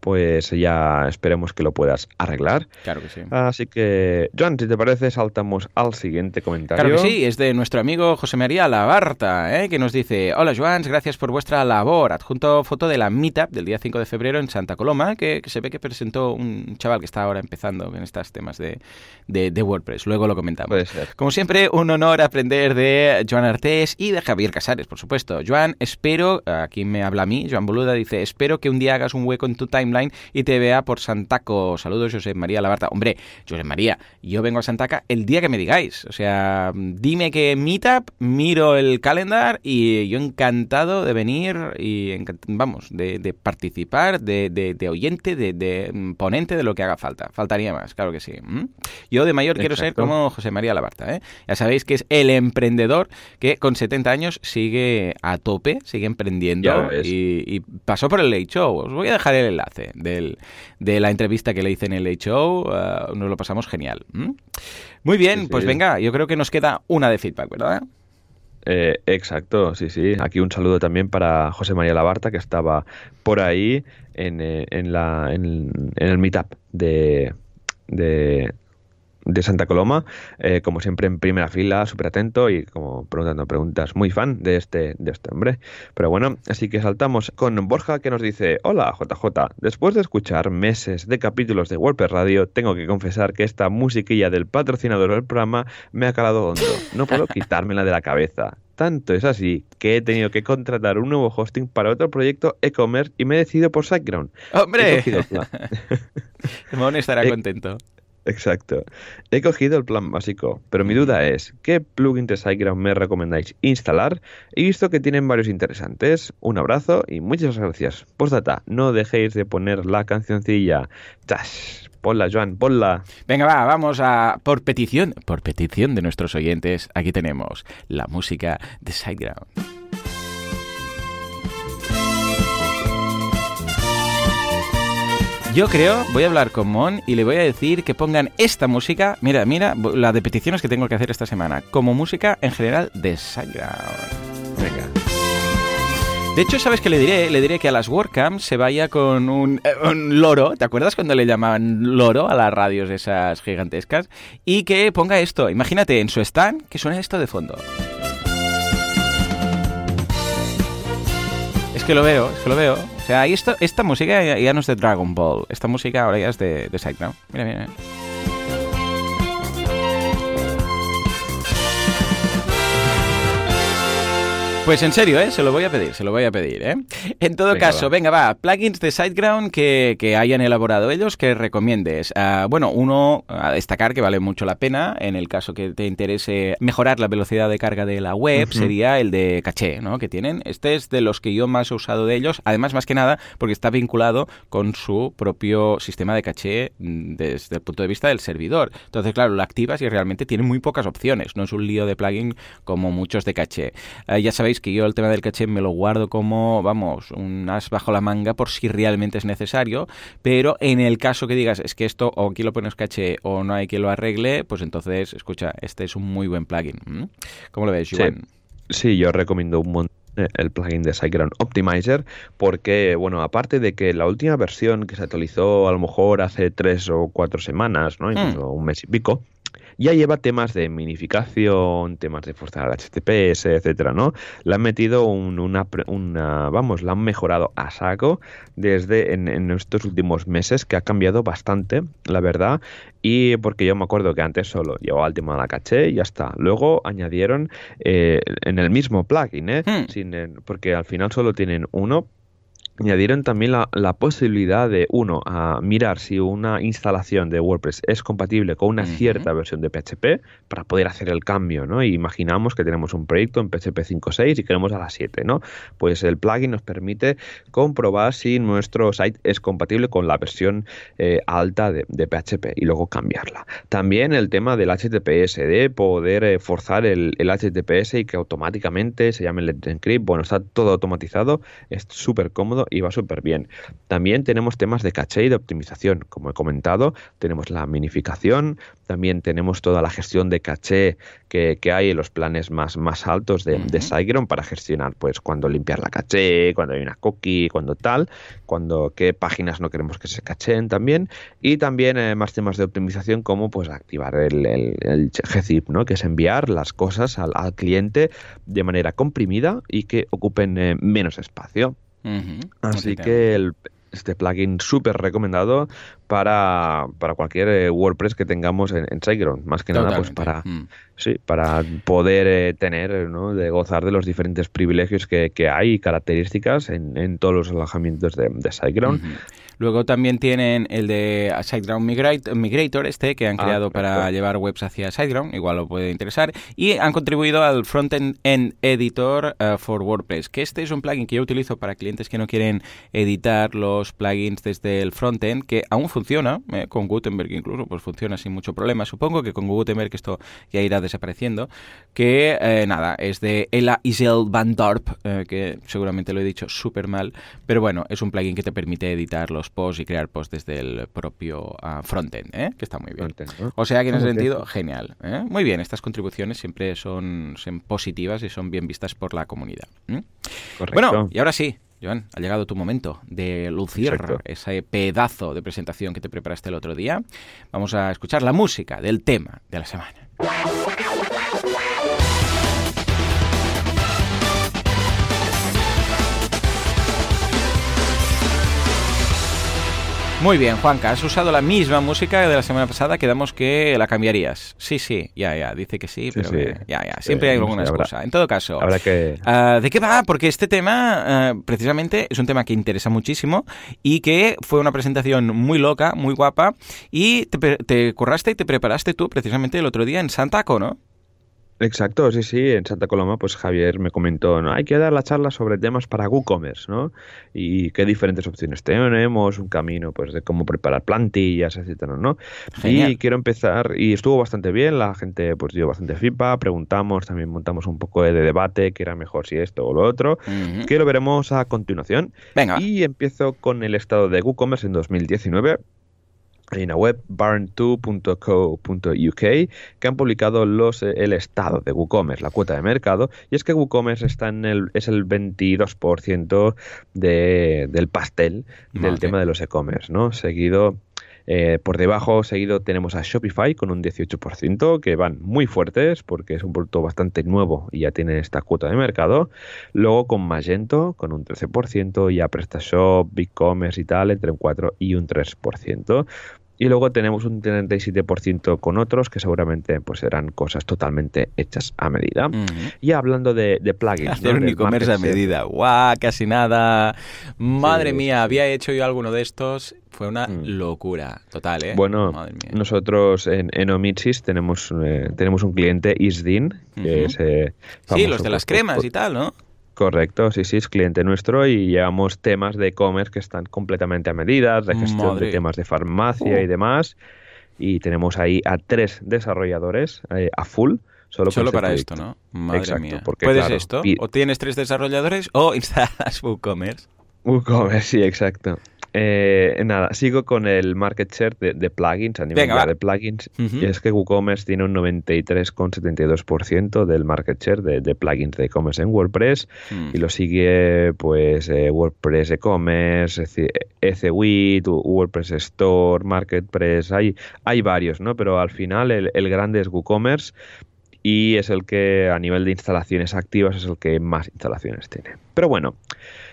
pues ya esperemos que lo puedas arreglar.
Claro que sí.
Así que, Joan, si te parece, saltamos al siguiente comentario.
Claro que sí, es de nuestro amigo José María Labarta, ¿eh? que nos dice, hola Joan, gracias por vuestra labor. Adjunto foto de la meetup del día 5 de febrero en Santa Coloma, que, se ve que presentó un chaval que está ahora empezando en estos temas de, de, WordPress. Luego lo comentamos.
Puede ser.
Como siempre, un honor aprender de Joan Artés y de Javier Casares, por supuesto. Joan, espero, aquí me habla a mí, Joan Boluda dice, espero que un día hagas un hueco en tu time y te vea por Santaco. Saludos, José María Labarta. Hombre, José María, yo vengo a Santaca el día que me digáis. O sea, dime que Meetup, miro el calendar y yo encantado de venir y, vamos, de, participar, de, oyente, de, ponente de lo que haga falta. Faltaría más, claro que sí. Yo de mayor quiero ser como José María Labarta. ¿Eh? Ya sabéis que es el emprendedor que con 70 años sigue a tope, sigue emprendiendo y, pasó por el Late Show. Os voy a dejar el enlace del, de la entrevista que le hice en el H-Show. Uh, nos lo pasamos genial. Muy bien, pues venga, yo creo que nos queda una de feedback, ¿verdad?
Eh, exacto, sí, sí. Aquí un saludo también para José María Labarta, que estaba por ahí en, eh, en, la, en, en el meetup de, de, de Santa Coloma, eh, como siempre en primera fila, súper atento y como preguntando preguntas, muy fan de este, de este hombre. Pero bueno, así que saltamos con Borja que nos dice, hola JJ, después de escuchar meses de capítulos de WordPress Radio, tengo que confesar que esta musiquilla del patrocinador del programa me ha calado hondo, no puedo quitármela de la cabeza. Tanto es así que he tenido que contratar un nuevo hosting para otro proyecto e-commerce y me he decidido por SiteGround.
¡Hombre! Simón estará contento.
Exacto. He cogido el plan básico, pero mi duda es, ¿qué plugin de SiteGround me recomendáis instalar? He visto que tienen varios interesantes. Un abrazo y muchas gracias. Postdata, no dejéis de poner la cancioncilla. ¡Chas! Ponla, Joan, ponla.
Venga, va, vamos a... Por petición, por petición de nuestros oyentes, aquí tenemos la música de SiteGround. Yo creo, voy a hablar con Mon y le voy a decir que pongan esta música, mira, mira, la de peticiones que tengo que hacer esta semana, como música en general de SiteGround. Venga. De hecho, ¿sabes qué le diré? Le diré que a las WordCamps se vaya con un, eh, un, loro, ¿te acuerdas cuando le llamaban loro a las radios esas gigantescas? Y que ponga esto, imagínate en su stand que suene esto de fondo. Es que lo veo, es que lo veo. Sea, esto, esta música ya, no es de Dragon Ball, esta música ahora ya es de, de Mira, mira. Pues en serio, ¿eh? Se lo voy a pedir, se lo voy a pedir, ¿eh? En todo
Venga,
caso,
va.
venga, va, plugins de SiteGround que, que hayan elaborado ellos, que recomiendes. Ah, bueno, uno a destacar que vale mucho la pena, en el caso que te interese mejorar la velocidad de carga de la web, sería el de caché, ¿no? Que tienen. Este es de los que yo más he usado de ellos, además, más que nada, porque está vinculado con su propio sistema de caché mm, desde el punto de vista del servidor. Entonces, claro, lo activas y realmente tiene muy pocas opciones, no es un lío de plugin como muchos de caché. Eh, ya sabéis que yo el tema del caché me lo guardo como, vamos, un as bajo la manga por si realmente es necesario, pero en el caso que digas es que esto o aquí lo pones caché o no hay quien lo arregle, pues entonces, escucha, este es un muy buen plugin. ¿Cómo lo ves,
Sí.
Joan?
Sí, yo recomiendo un montón eh, el plugin de SiteGround Optimizer porque, bueno, aparte de que la última versión que se actualizó a lo mejor hace tres o cuatro semanas, ¿no? Incluso un mes y pico, ya lleva temas de minificación, temas de forzar al HTTPS, etcétera, ¿no? Le han metido un- una, vamos, la han mejorado a saco desde en, en estos últimos meses, que ha cambiado bastante, la verdad, y porque yo me acuerdo que antes solo llevaba el tema de la caché y ya está. Luego añadieron eh, en el mismo plugin, ¿eh?
Hmm.
Sin, porque al final solo tienen uno. Añadieron también la, la posibilidad de, uno, a mirar si una instalación de WordPress es compatible con una cierta versión de PHP para poder hacer el cambio, ¿no? Imaginamos que tenemos un proyecto en PHP 5.6 y queremos a la 7, ¿no? Pues el plugin nos permite comprobar si nuestro site es compatible con la versión eh, alta de, de PHP y luego cambiarla. También el tema del HTTPS, de poder eh, forzar el, el HTTPS y que automáticamente se llame Let's Encrypt. Bueno, está todo automatizado, es súper cómodo y va súper bien. También tenemos temas de caché y de optimización. Como he comentado, tenemos la minificación, también tenemos toda la gestión de caché que, que hay en los planes más, más altos de, de
Ujú.
SiteGround para gestionar pues cuando limpiar la caché, cuando hay una cookie, cuando tal, cuando qué páginas no queremos que se cacheen también y también eh, más temas de optimización como pues activar el, el, el gzip, ¿no? que es enviar las cosas al, al cliente de manera comprimida y que ocupen eh, menos espacio. Así que el- este plugin súper recomendado para, para cualquier eh, WordPress que tengamos en, en SiteGround. Más que nada, pues para,
Mm.
sí, para poder eh, tener, eh, ¿no? de gozar de los diferentes privilegios que, que hay y características en, en todos los alojamientos de, de SiteGround.
Luego también tienen el de SiteGround Migrator, este que han
Ah,
creado para llevar webs hacia SiteGround, igual lo puede interesar. Y han contribuido al Frontend End Editor eh, for WordPress, que este es un plugin que yo utilizo para clientes que no quieren editar los plugins desde el frontend, que aún funciona, eh, con Gutenberg incluso, pues funciona sin mucho problema. Supongo que con Gutenberg esto ya irá desapareciendo. Que eh, nada, es de Ella Isel Van Dorp, eh, que seguramente lo he dicho súper mal, pero bueno, es un plugin que te permite editar los posts y crear posts desde el propio ah, frontend, ¿eh? que está muy bien. O sea que en ese sentido, genial. ¿eh? Muy bien, estas contribuciones siempre son, son positivas y son bien vistas por la comunidad. ¿eh?
Correcto.
Bueno, y ahora sí, Joan, ha llegado tu momento de lucir
Exacto.
ese pedazo de presentación que te preparaste el otro día. Vamos a escuchar la música del tema de la semana. Muy bien, Juanca, has usado la misma música de la semana pasada, quedamos que la cambiarías. Sí, sí, ya, ya, dice que sí, pero ya, ya, siempre hay alguna excusa. en todo caso,
habrá que...
Uh, ¿de qué va? Porque este tema, uh, precisamente, es un tema que interesa muchísimo y que fue una presentación muy loca, muy guapa, y te, te curraste y te preparaste tú precisamente el otro día en Santaco, ¿no?
Exacto, sí, sí. En Santa Coloma, pues Javier me comentó, ¿no? Hay que dar la charla sobre temas para WooCommerce, ¿no? Y qué diferentes opciones tenemos, un camino, pues, de cómo preparar plantillas, etcétera, ¿no? Y quiero empezar, y estuvo bastante bien, la gente, pues, dio bastante feedback, preguntamos, también montamos un poco de debate, qué era mejor si esto o lo otro, que lo veremos a continuación.
Venga.
Y empiezo con el estado de WooCommerce en 2019 hay una web, barn2.co.uk, que han publicado los, eh, el estado de WooCommerce, la cuota de mercado, y es que WooCommerce está en el, es el 22% de, del pastel del tema de los e-commerce, ¿no? Seguido eh, por debajo, seguido, tenemos a Shopify con un 18%, que van muy fuertes porque es un producto bastante nuevo y ya tiene esta cuota de mercado. Luego con Magento con un 13% y a PrestaShop, BigCommerce y tal, entre un 4 y un 3%. Y luego tenemos un 37% con otros que seguramente pues serán cosas totalmente hechas a medida. Y hablando de, plugins.
Hacer un e-commerce a medida. ¡Guau! Casi nada. Madre mía, había hecho yo alguno de estos. Fue una mm. locura total, ¿eh?
Bueno, nosotros en, en Omitsis tenemos, eh, tenemos un cliente, Isdin, que es... Eh,
sí, los de las cremas y tal, ¿no?
Correcto, sí, sí, es cliente nuestro y llevamos temas de e-commerce que están completamente a medida, de gestión de temas de farmacia y uh. demás. Y tenemos ahí a tres desarrolladores eh, a full. Solo,
solo para esto, ¿no? Madre mía. ¿Puedes esto? O tienes tres desarrolladores o instalas WooCommerce.
WooCommerce, sí, exacto. Eh, nada, sigo con el market share de, plugins, a nivel de plugins. Y es que WooCommerce tiene un 93,72% del market share de, plugins de e-commerce en WordPress. Mm. Y lo sigue, pues, eh, WordPress e-commerce, ECWIT, WordPress Store, Marketpress. Hay, hay varios, ¿no? Pero al final el, el grande es WooCommerce y es el que a nivel de instalaciones activas es el que más instalaciones tiene. Pero bueno,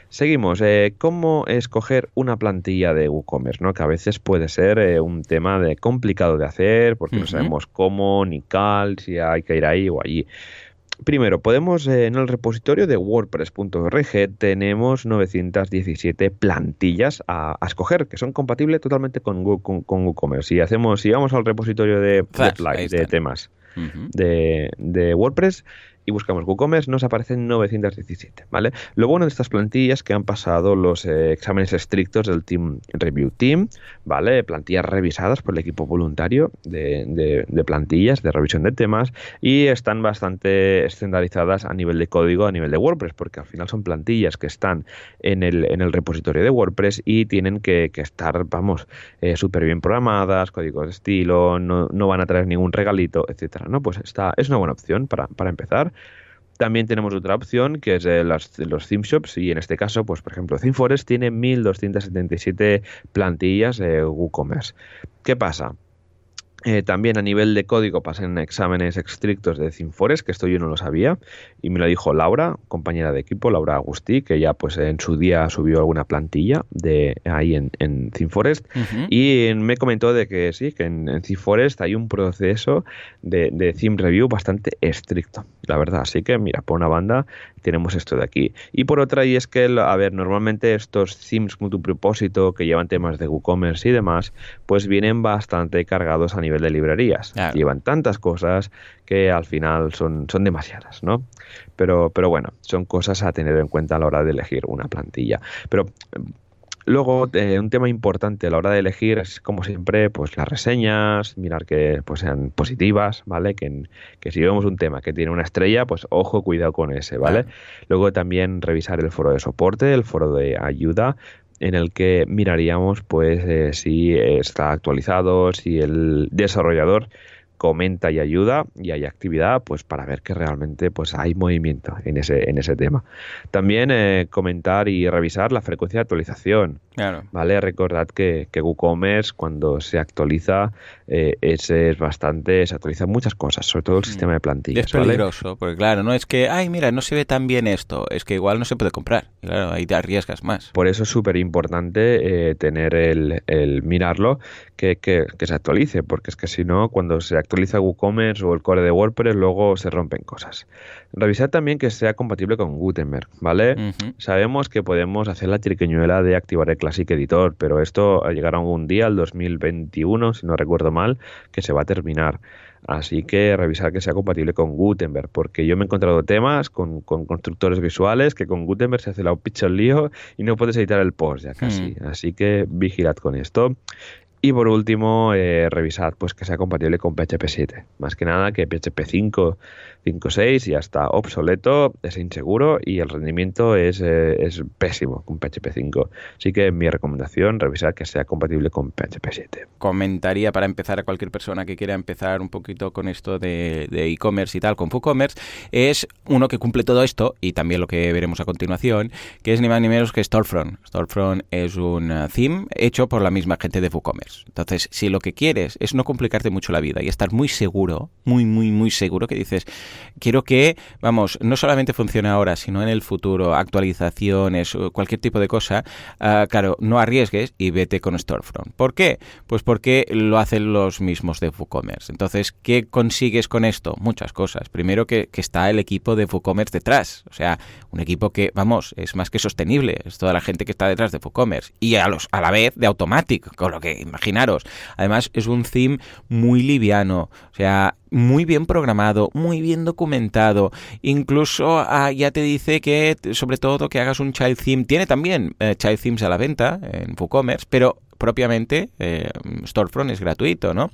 Seguimos. Eh, ¿Cómo escoger una plantilla de WooCommerce? ¿no? Que a veces puede ser eh, un tema de complicado de hacer porque no sabemos cómo ni cal, si hay que ir ahí o allí. Primero, podemos eh, en el repositorio de WordPress.org tenemos 917 plantillas a, escoger que son compatibles totalmente con, WooCommerce. Si hacemos, si vamos al repositorio de, de, temas de, de WordPress, y buscamos WooCommerce, nos aparecen 917, ¿vale? Lo bueno de estas plantillas que han pasado los eh, exámenes estrictos del Team Review Team, ¿vale? Plantillas revisadas por el equipo voluntario de, plantillas, de revisión de temas, y están bastante estandarizadas a nivel de código, a nivel de WordPress, porque al final son plantillas que están en el, en el repositorio de WordPress y tienen que, estar, vamos, eh, súper bien programadas, códigos de estilo, no, no, van a traer ningún regalito, etcétera, ¿no? Pues esta es una buena opción para, para empezar. También tenemos otra opción que es los theme shops y en este caso, pues por ejemplo, ThemeForest tiene 1277 plantillas de WooCommerce. ¿Qué pasa? Eh, también a nivel de código pasan exámenes estrictos de ThemeForest, que esto yo no lo sabía, y me lo dijo Laura, compañera de equipo, Laura Agustí, que ya pues en su día subió alguna plantilla de ahí en, en y me comentó de que sí, que en, en hay un proceso de, de theme review bastante estricto, la verdad. Así que mira, por una banda tenemos esto de aquí. Y por otra, y es que, a ver, normalmente estos themes multipropósito que llevan temas de WooCommerce y demás, pues vienen bastante cargados a nivel de librerías. Llevan tantas cosas que al final son, son demasiadas, ¿no? Pero, pero bueno, son cosas a tener en cuenta a la hora de elegir una plantilla. Pero Luego, eh, un tema importante a la hora de elegir es, como siempre, pues las reseñas, mirar que pues, sean positivas, ¿vale? Que, que si vemos un tema que tiene una estrella, pues ojo, cuidado con ese, ¿vale? Luego también revisar el foro de soporte, el foro de ayuda, en el que miraríamos pues eh, si está actualizado, si el desarrollador comenta y ayuda y hay actividad pues para ver que realmente pues hay movimiento en ese, en ese tema. También eh, comentar y revisar la frecuencia de actualización.
Claro.
¿Vale? Recordad que, que WooCommerce cuando se actualiza eh, es, es, bastante, se actualizan muchas cosas, sobre todo el mm. sistema de plantillas.
Es peligroso, porque claro, no es que, ay, mira, no se ve tan bien esto, es que igual no se puede comprar. Claro, ahí te arriesgas más.
Por eso es súper importante eh, tener el, el mirarlo, que, que, que, se actualice, porque es que si no, cuando se actualiza WooCommerce o el core de WordPress, luego se rompen cosas. Revisar también que sea compatible con Gutenberg, ¿vale? Uh -huh. Sabemos que podemos hacer la triqueñuela de activar el Classic Editor, pero esto llegará un día, el 2021, si no recuerdo mal, que se va a terminar. Así que revisar que sea compatible con Gutenberg, porque yo me he encontrado temas con, con constructores visuales que con Gutenberg se hace la picha el lío y no puedes editar el post ya casi. Mm. Así que vigilad con esto. Y por último, eh, revisad pues que sea compatible con PHP 7. Más que nada que PHP 5, 5.6 ya está obsoleto, es inseguro y el rendimiento es, eh, es, pésimo con PHP 5. Así que mi recomendación, revisar que sea compatible con PHP 7.
Comentaría para empezar a cualquier persona que quiera empezar un poquito con esto de e-commerce y tal, con WooCommerce, es uno que cumple todo esto y también lo que veremos a continuación, que es ni más ni menos que Storefront. Storefront es un uh, theme hecho por la misma gente de WooCommerce. Entonces, si lo que quieres es no complicarte mucho la vida y estar muy seguro, muy, muy, muy seguro, que dices, quiero que, vamos, no solamente funcione ahora, sino en el futuro, actualizaciones, cualquier tipo de cosa, uh, claro, no arriesgues y vete con Storefront. ¿Por qué? Pues porque lo hacen los mismos de WooCommerce. Entonces, ¿qué consigues con esto? Muchas cosas. Primero que, que está el equipo de WooCommerce detrás. O sea, un equipo que, vamos, es más que sostenible. Es toda la gente que está detrás de WooCommerce. Y a, los, a la vez de Automatic, con lo que imaginaros. Además, es un theme muy liviano. O sea, muy bien programado, muy bien documentado. Incluso ah, ya te dice que, sobre todo, que hagas un child theme. Tiene también eh, child themes a la venta en WooCommerce, pero propiamente eh, Storefront es gratuito, ¿no?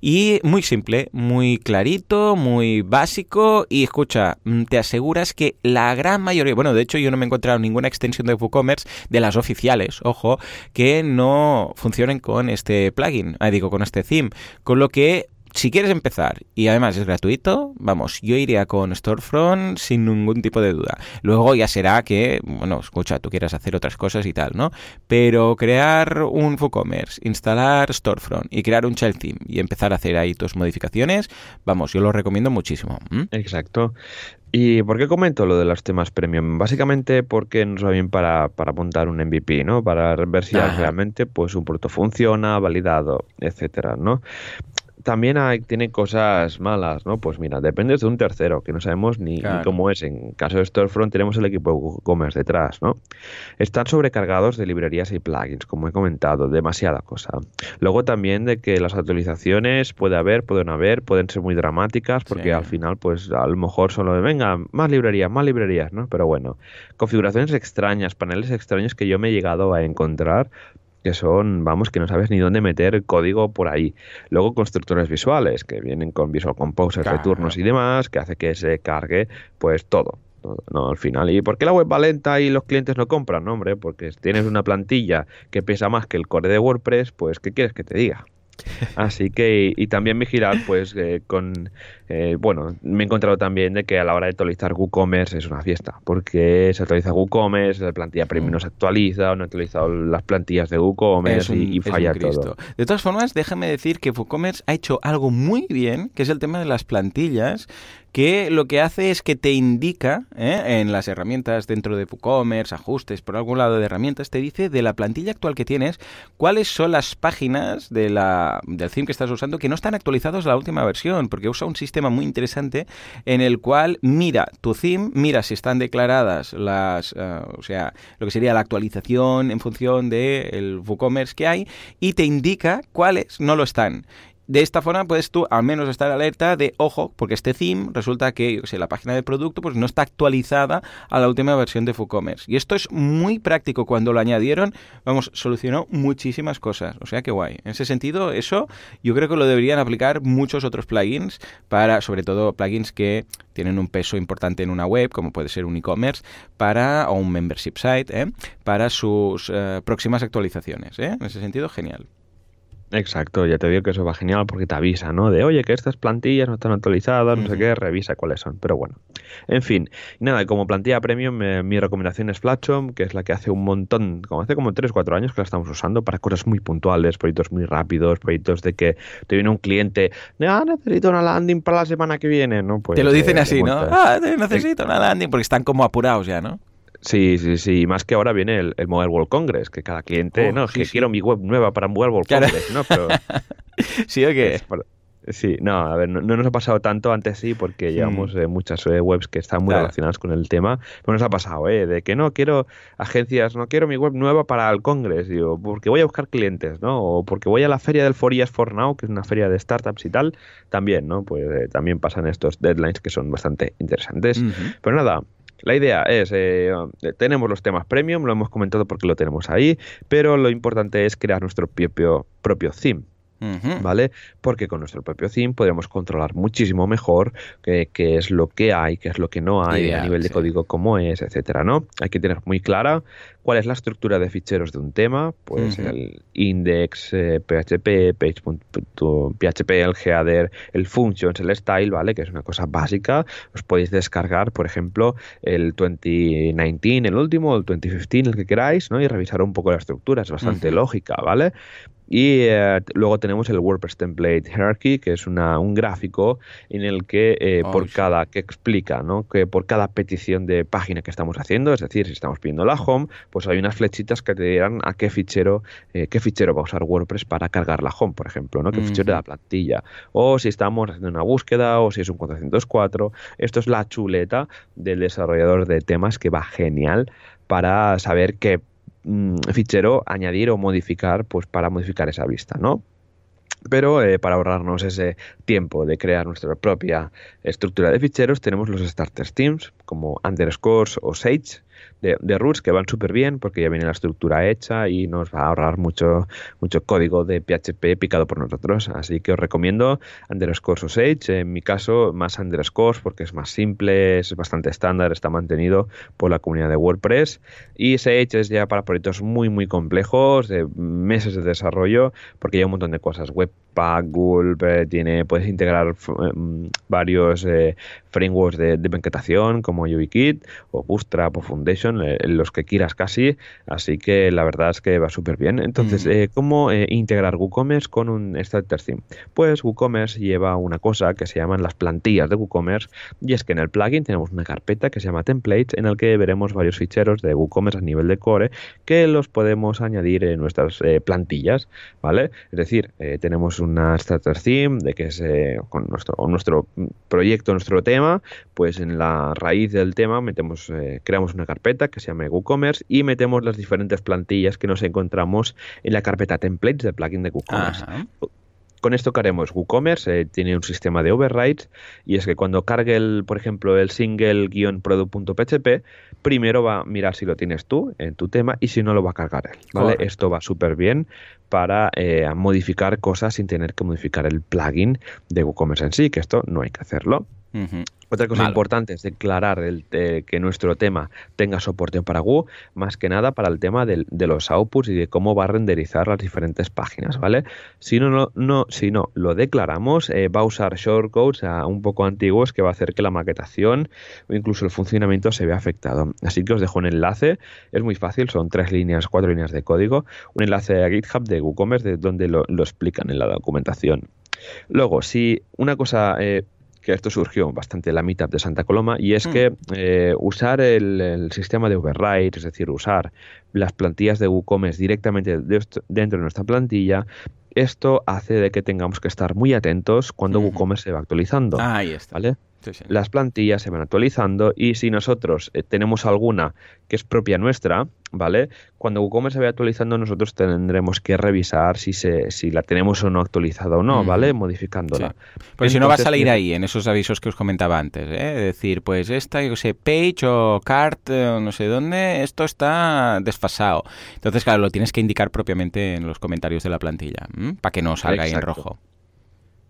Y muy simple, muy clarito, muy básico y escucha, mm, te aseguras que la gran mayoría, bueno, de hecho yo no me he encontrado ninguna extensión de WooCommerce de las oficiales, ojo, que no funcionen con este plugin, ah, digo, con este theme, con lo que si quieres empezar y además es gratuito, vamos, yo iría con Storefront sin ningún tipo de duda. Luego ya será que, bueno, escucha, tú quieras hacer otras cosas y tal, ¿no? Pero crear un WooCommerce, instalar Storefront y crear un child theme y empezar a hacer ahí tus modificaciones, vamos, yo lo recomiendo muchísimo. ¿Mm?
Exacto. ¿Y por qué comento lo de los temas premium? Básicamente porque nos va bien para, para apuntar un MVP, ¿no? Para ver si realmente pues un producto funciona, validado, etcétera, ¿no? También hay, tiene cosas malas, ¿no? Pues mira, depende de un tercero, que no sabemos ni, claro. ni, cómo es. En caso de Storefront tenemos el equipo de WooCommerce detrás, ¿no? Están sobrecargados de librerías y plugins, como he comentado, demasiada cosa. Luego también de que las actualizaciones puede haber, pueden haber, pueden ser muy dramáticas, porque sí. al final, pues a lo mejor solo de, venga, más librerías, más librerías, ¿no? Pero bueno, configuraciones extrañas, paneles extraños que yo me he llegado a encontrar que son, vamos, que no sabes ni dónde meter código por ahí. Luego constructores visuales, que vienen con Visual Composer, claro. returnos y demás, que hace que se cargue pues todo. No, al final. ¿Y por qué la web va lenta y los clientes no compran? No, hombre, porque tienes una plantilla que pesa más que el core de WordPress, pues ¿qué quieres que te diga? Así que, y, y también vigilar, pues, eh, con, eh, bueno, me he encontrado también de que a la hora de actualizar WooCommerce es una fiesta, porque se actualiza WooCommerce, la plantilla premium no se actualiza, no he actualizado las plantillas de WooCommerce un, y, y, falla todo.
De todas formas, déjame decir que WooCommerce ha hecho algo muy bien, que es el tema de las plantillas, que lo que hace es que te indica ¿eh? en las herramientas dentro de WooCommerce, ajustes, por algún lado de herramientas, te dice de la plantilla actual que tienes cuáles son las páginas de la, del theme que estás usando que no están actualizados a la última versión, porque usa un sistema muy interesante en el cual mira tu theme, mira si están declaradas las, uh, o sea, lo que sería la actualización en función del de WooCommerce que hay y te indica cuáles no lo están. De esta forma puedes tú al menos estar alerta de, ojo, porque este theme resulta que o sea, la página del producto pues no está actualizada a la última versión de WooCommerce. Y esto es muy práctico. Cuando lo añadieron, vamos, solucionó muchísimas cosas. O sea que guay. En ese sentido, eso yo creo que lo deberían aplicar muchos otros plugins para, sobre todo, plugins que tienen un peso importante en una web, como puede ser un e-commerce, para, o un membership site, ¿eh? para sus eh, próximas actualizaciones. ¿eh? En ese sentido, genial.
Exacto, ya te digo que eso va genial porque te avisa, ¿no? De, oye, que estas plantillas no están actualizadas, no sé qué, revisa cuáles son. Pero bueno, en fin. Nada, como plantilla premium, eh, mi recomendación es Flatshom, que es la que hace un montón, como hace como 3 4 años que la estamos usando para cosas muy puntuales, proyectos muy rápidos, proyectos de que te viene un cliente, ah, necesito una landing para la semana que viene, ¿no?
Pues, te lo dicen eh, así, ¿no? Ah, necesito una landing, porque están como apurados ya, ¿no?
Sí, sí, sí. Más que ahora viene el, Mobile World Congress, que cada cliente, oh, no, que quiero mi web nueva para Mobile World Congress, ¿no? Pero,
sí, o qué.
Sí, no, a ver, no, nos ha pasado tanto antes sí, porque hmm. llevamos eh, muchas eh, webs que están muy relacionadas con el tema, pero nos ha pasado, ¿eh? De que no quiero agencias, no quiero mi web nueva para el Congress, digo, porque voy a buscar clientes, ¿no? O porque voy a la feria del Forias for Now, que es una feria de startups y tal, también, ¿no? Pues eh, también pasan estos deadlines que son bastante interesantes. Pero nada, la idea es, eh, tenemos los temas premium, lo hemos comentado porque lo tenemos ahí, pero lo importante es crear nuestro propio, propio theme. ¿Vale? Porque con nuestro propio theme podemos controlar muchísimo mejor qué, es lo que hay, qué es lo que no hay, a nivel de código cómo es, etcétera, ¿no? Hay que tener muy clara cuál es la estructura de ficheros de un tema, pues el index, PHP, eh, page.php, el header, el functions, el style, ¿vale? Que es una cosa básica. Os podéis descargar, por ejemplo, el 2019, el último, el 2015, el que queráis, ¿no? Y revisar un poco la estructura, es bastante lógica, ¿vale? Y eh, luego tenemos el WordPress Template Hierarchy, que es una, un gráfico en el que eh, por cada, que explica, ¿no? Que por cada petición de página que estamos haciendo, es decir, si estamos pidiendo la home, pues hay unas flechitas que te dirán a qué fichero, eh, qué fichero va a usar WordPress para cargar la home, por ejemplo, ¿no? Qué fichero de la plantilla. O si estamos haciendo una búsqueda, o si es un 404. Esto es la chuleta del desarrollador de temas que va genial para saber qué fichero añadir o modificar pues para modificar esa vista, ¿no? Pero eh, para ahorrarnos ese tiempo de crear nuestra propia estructura de ficheros, tenemos los starter themes como underscores o sage, de, de roots que van súper bien porque ya viene la estructura hecha y nos va a ahorrar mucho, mucho código de PHP picado por nosotros. Así que os recomiendo underscore o Sage. En mi caso, más underscores porque es más simple, es bastante estándar, está mantenido por la comunidad de WordPress. Y Sage es ya para proyectos muy, muy complejos, de meses de desarrollo, porque hay un montón de cosas. Webpack, Google, eh, tiene, puedes integrar mm, varios eh, frameworks de, de como YubiKit o Bootstrap o Foundation, eh, los que quieras casi, así que la verdad es que va súper bien. Entonces, mm. eh, ¿cómo eh, integrar WooCommerce con un Starter Theme? Pues WooCommerce lleva una cosa que se llaman las plantillas de WooCommerce y es que en el plugin tenemos una carpeta que se llama Templates en el que veremos varios ficheros de WooCommerce a nivel de core que los podemos añadir en nuestras plantillas, ¿vale? Es decir, tenemos una Starter Theme de que es con nuestro, nuestro proyecto, nuestro tema pues en la raíz del tema metemos, eh, creamos una carpeta que se llama WooCommerce y metemos las diferentes plantillas que nos encontramos en la carpeta templates del plugin de WooCommerce. Con esto que haremos, WooCommerce eh, tiene un sistema de overrides y es que cuando cargue, el, por ejemplo, el single-product.php, primero va a mirar si lo tienes tú en tu tema y si no lo va a cargar él. ¿vale? Esto va súper bien para eh, modificar cosas sin tener que modificar el plugin de WooCommerce en sí, que esto no hay que hacerlo. Otra cosa importante es declarar el, que nuestro tema tenga soporte para Woo, más que nada para el tema de, los outputs y de cómo va a renderizar las diferentes páginas, ¿vale? Si no, no, si no lo declaramos, eh, va a usar shortcodes un poco antiguos que va a hacer que la maquetación o incluso el funcionamiento se vea afectado. Así que os dejo un enlace, es muy fácil, son tres líneas, cuatro líneas de código, un enlace a GitHub de WooCommerce de donde lo, explican en la documentación. Luego, si una cosa eh, que esto surgió bastante en la mitad de Santa Coloma, y es mm. que eh, usar el, sistema de override, es decir, usar las plantillas de WooCommerce directamente dentro de nuestra plantilla, esto hace de que tengamos que estar muy atentos cuando WooCommerce se va actualizando.
ahí está.
¿vale? Las plantillas se van actualizando y si nosotros eh, tenemos alguna que es propia nuestra, ¿vale? Cuando WooCommerce se vaya actualizando nosotros tendremos que revisar si se, si la tenemos o no actualizada o no, ¿vale? Modificándola.
Porque si no va a salir ahí en esos avisos que os comentaba antes, ¿eh? Es decir, pues esta, yo sé, page o cart eh, o no sé dónde, esto está desfasado. Entonces, claro, lo tienes que indicar propiamente en los comentarios de la plantilla, para que no salga ahí en rojo.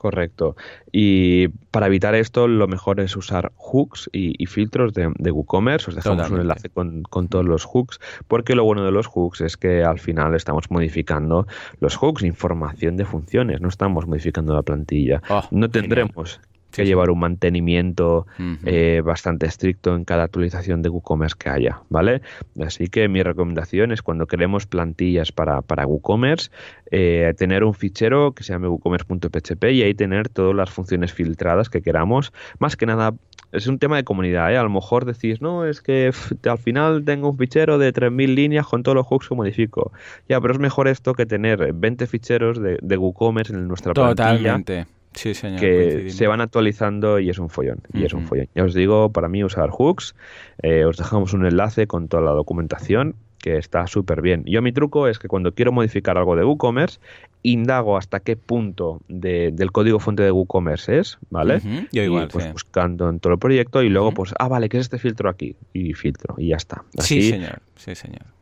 Correcto. Y para evitar esto, lo mejor es usar hooks y, filtros de, WooCommerce. Os dejamos un enlace con, todos los hooks, porque lo bueno de los hooks es que al final estamos modificando los hooks, información de funciones, no estamos modificando la plantilla. Oh, no tendremos que llevar un mantenimiento eh, bastante estricto en cada actualización de WooCommerce que haya, ¿vale? Así que mi recomendación es cuando queremos plantillas para, para WooCommerce, eh, tener un fichero que se llame woocommerce.php y ahí tener todas las funciones filtradas que queramos. Más que nada, es un tema de comunidad, ¿eh? A lo mejor decís, no, es que al final tengo un fichero de 3.000 líneas con todos los hooks que modifico. Ya, pero es mejor esto que tener 20 ficheros de, de WooCommerce en nuestra
Totalmente. Sí,
que se van actualizando y es un follón. Y es un follón. Ya os digo, para mí usar hooks, eh, os dejamos un enlace con toda la documentación que está súper bien. Yo mi truco es que cuando quiero modificar algo de WooCommerce, indago hasta qué punto del código fuente de WooCommerce es, ¿vale?
Yo igual,
pues buscando en todo el proyecto y luego pues, ah, vale, ¿qué es este filtro aquí? Y filtro y ya está.
sí, señor, sí, señor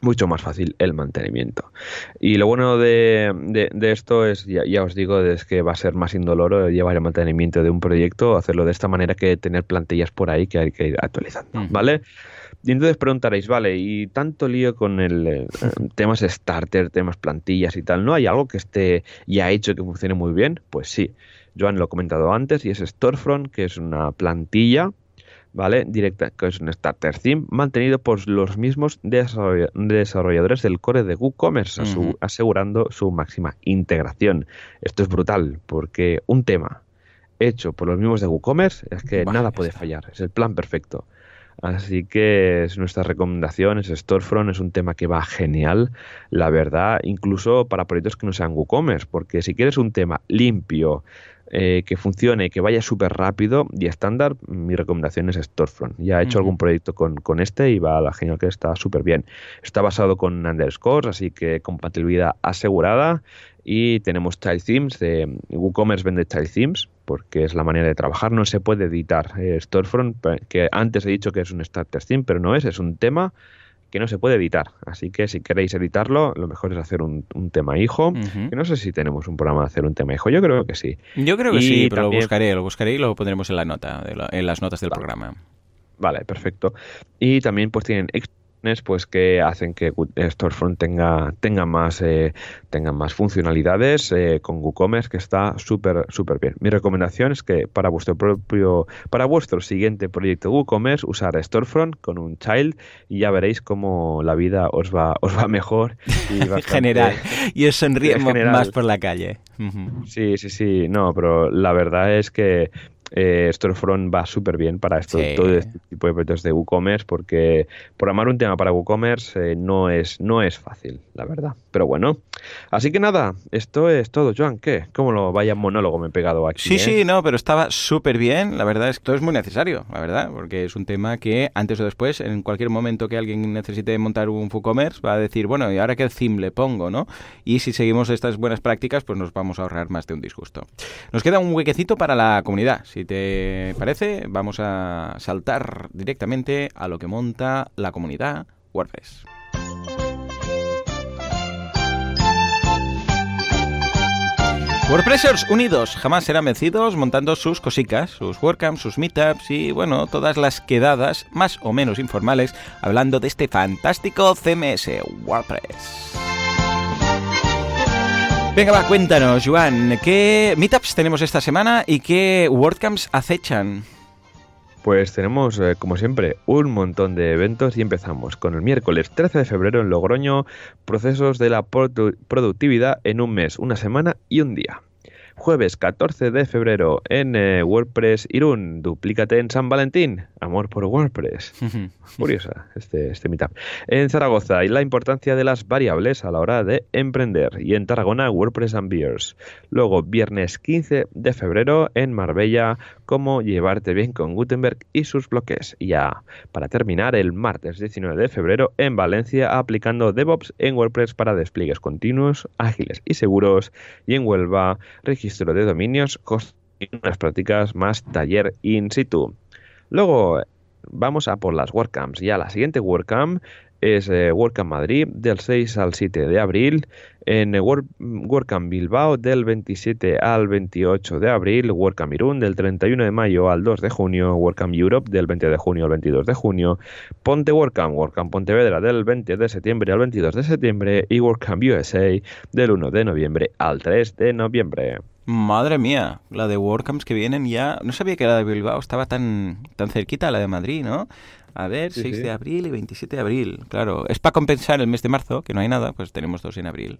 mucho más fácil el mantenimiento. Y lo bueno de, esto es, ya, os digo, es que va a ser más indoloro llevar el mantenimiento de un proyecto, hacerlo de esta manera que tener plantillas por ahí que hay que ir actualizando, ¿vale? Y entonces preguntaréis, vale, y tanto lío con el eh, temas starter, temas plantillas y tal, ¿no hay algo que esté ya hecho que funcione muy bien? Pues sí. Joan lo he comentado antes y es Storefront, que es una plantilla ¿vale? Directa, que es un starter theme mantenido por los mismos desarrolladores del core de WooCommerce, asegurando su máxima integración. Esto es brutal, porque un tema hecho por los mismos de WooCommerce es que nada puede fallar, es el plan perfecto. Así que es nuestra recomendación, es Storefront, es un tema que va genial, la verdad, incluso para proyectos que no sean WooCommerce, porque si quieres un tema limpio, eh, que funcione, que vaya súper rápido y estándar, mi recomendación es Storefront. Ya he hecho algún proyecto con, con, este y va a la genial que está súper bien. Está basado con underscores, así que compatibilidad asegurada. Y tenemos child themes, de WooCommerce vende child themes, porque es la manera de trabajar. No se puede editar eh, Storefront, que antes he dicho que es un starter theme, pero no es, es un tema que no se puede editar. Así que si queréis editarlo, lo mejor es hacer un, tema hijo. Que no sé si tenemos un programa de hacer un tema hijo. Yo creo que sí.
Yo creo que sí, pero lo buscaré, lo buscaré y lo pondremos en la nota, en las notas del programa.
Vale, perfecto. Y también pues tienen pues que hacen que Storefront tenga, tenga, más, eh, tenga más funcionalidades eh, con WooCommerce que está súper súper bien. Mi recomendación es que para vuestro propio para vuestro siguiente proyecto WooCommerce usar Storefront con un child y ya veréis cómo la vida os va os va mejor
y en general y os sonríe más por la calle.
Sí, sí, sí, no, pero la verdad es que eh, Storefront va súper bien para esto, todo este tipo de proyectos de WooCommerce porque programar un tema para WooCommerce eh, no, es, no es fácil, la verdad. Pero bueno, así que nada, esto es todo. Joan, ¿qué? ¿Cómo lo vaya monólogo me he pegado aquí?
Sí, eh? sí, no, pero estaba súper bien. La verdad es que todo es muy necesario, la verdad, porque es un tema que antes o después, en cualquier momento que alguien necesite montar un WooCommerce, va a decir, bueno, ¿y ahora qué theme le pongo, no? Y si seguimos estas buenas prácticas, pues nos vamos a ahorrar más de un disgusto. Nos queda un huequecito para la comunidad. Si te parece, vamos a saltar directamente a lo que monta la comunidad WordPress. WordPressers unidos jamás serán vencidos montando sus cositas, sus WordCamps, sus meetups y bueno, todas las quedadas más o menos informales hablando de este fantástico CMS WordPress. Venga, va, cuéntanos, Juan, ¿qué meetups tenemos esta semana y qué WordCamps acechan?
Pues tenemos, eh, como siempre, un montón de eventos y empezamos con el miércoles 13 de febrero en Logroño, procesos de la productividad en un mes, una semana y un día. Jueves 14 de febrero en eh, WordPress Irún, duplícate en San Valentín, amor por WordPress. Curiosa este, este meetup. En Zaragoza y la importancia de las variables a la hora de emprender. Y en Tarragona, WordPress and Beers. Luego, viernes 15 de febrero en Marbella, cómo llevarte bien con Gutenberg y sus bloques. Y ya, para terminar, el martes 19 de febrero en Valencia, aplicando DevOps en WordPress para despliegues continuos, ágiles y seguros. Y en Huelva, registro de dominios, y unas prácticas más taller in situ. Luego vamos a por las WordCamps. Ya la siguiente WordCamp es eh, WordCamp Madrid del 6 al 7 de abril, en WordCamp Bilbao del 27 al 28 de abril, WordCamp Irún del 31 de mayo al 2 de junio, WordCamp Europe del 20 de junio al 22 de junio, Ponte WordCamp, WordCamp Pontevedra del 20 de septiembre al 22 de septiembre y WordCamp USA del 1 de noviembre al 3 de noviembre.
Madre mía, la de WordCamps que vienen ya... No sabía que la de Bilbao estaba tan, tan cerquita a la de Madrid, ¿no? A ver, 6 de abril y 27 de abril. Claro, es para compensar el mes de marzo, que no hay nada, pues tenemos dos en abril.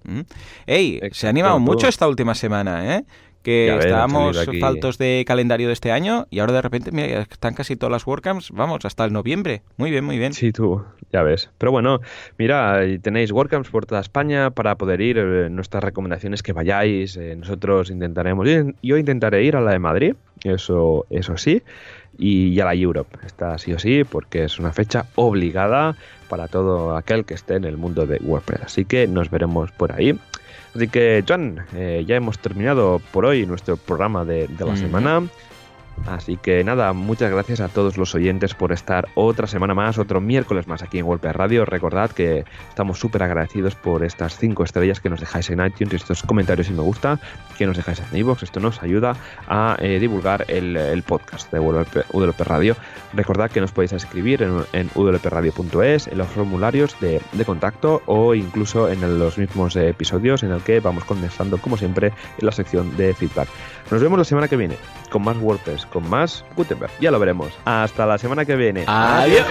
¡Ey! Se ha animado mucho esta última semana, ¿eh? Que estábamos faltos de calendario de este año y ahora de repente, mira, están casi todas las WordCamps, vamos, hasta el noviembre. Muy bien, muy bien.
Sí, tú, ya ves. Pero bueno, mira, tenéis WordCamps por toda España para poder ir. Eh, nuestras recomendaciones que vayáis, eh, nosotros intentaremos Yo intentaré ir a la de Madrid, eso, eso sí y a la Europe. Está sí o sí porque es una fecha obligada para todo aquel que esté en el mundo de WordPress. Así que nos veremos por ahí. Así que, John, eh, ya hemos terminado por hoy nuestro programa de, la semana. Así que nada, muchas gracias a todos los oyentes por estar otra semana más, otro miércoles más aquí en WordPress Radio. Recordad que estamos súper agradecidos por estas cinco estrellas que nos dejáis en iTunes y estos comentarios y me gusta que nos dejáis en iVoox. Esto nos ayuda a eh, divulgar el, podcast de WP Radio. Recordad que nos podéis escribir en, en en los formularios de, contacto o incluso en los mismos episodios en el que vamos condensando, como siempre, en la sección de feedback. Nos vemos la semana que viene con más WordPress con más Gutenberg. Ya lo veremos. Hasta la semana que viene.
Adiós.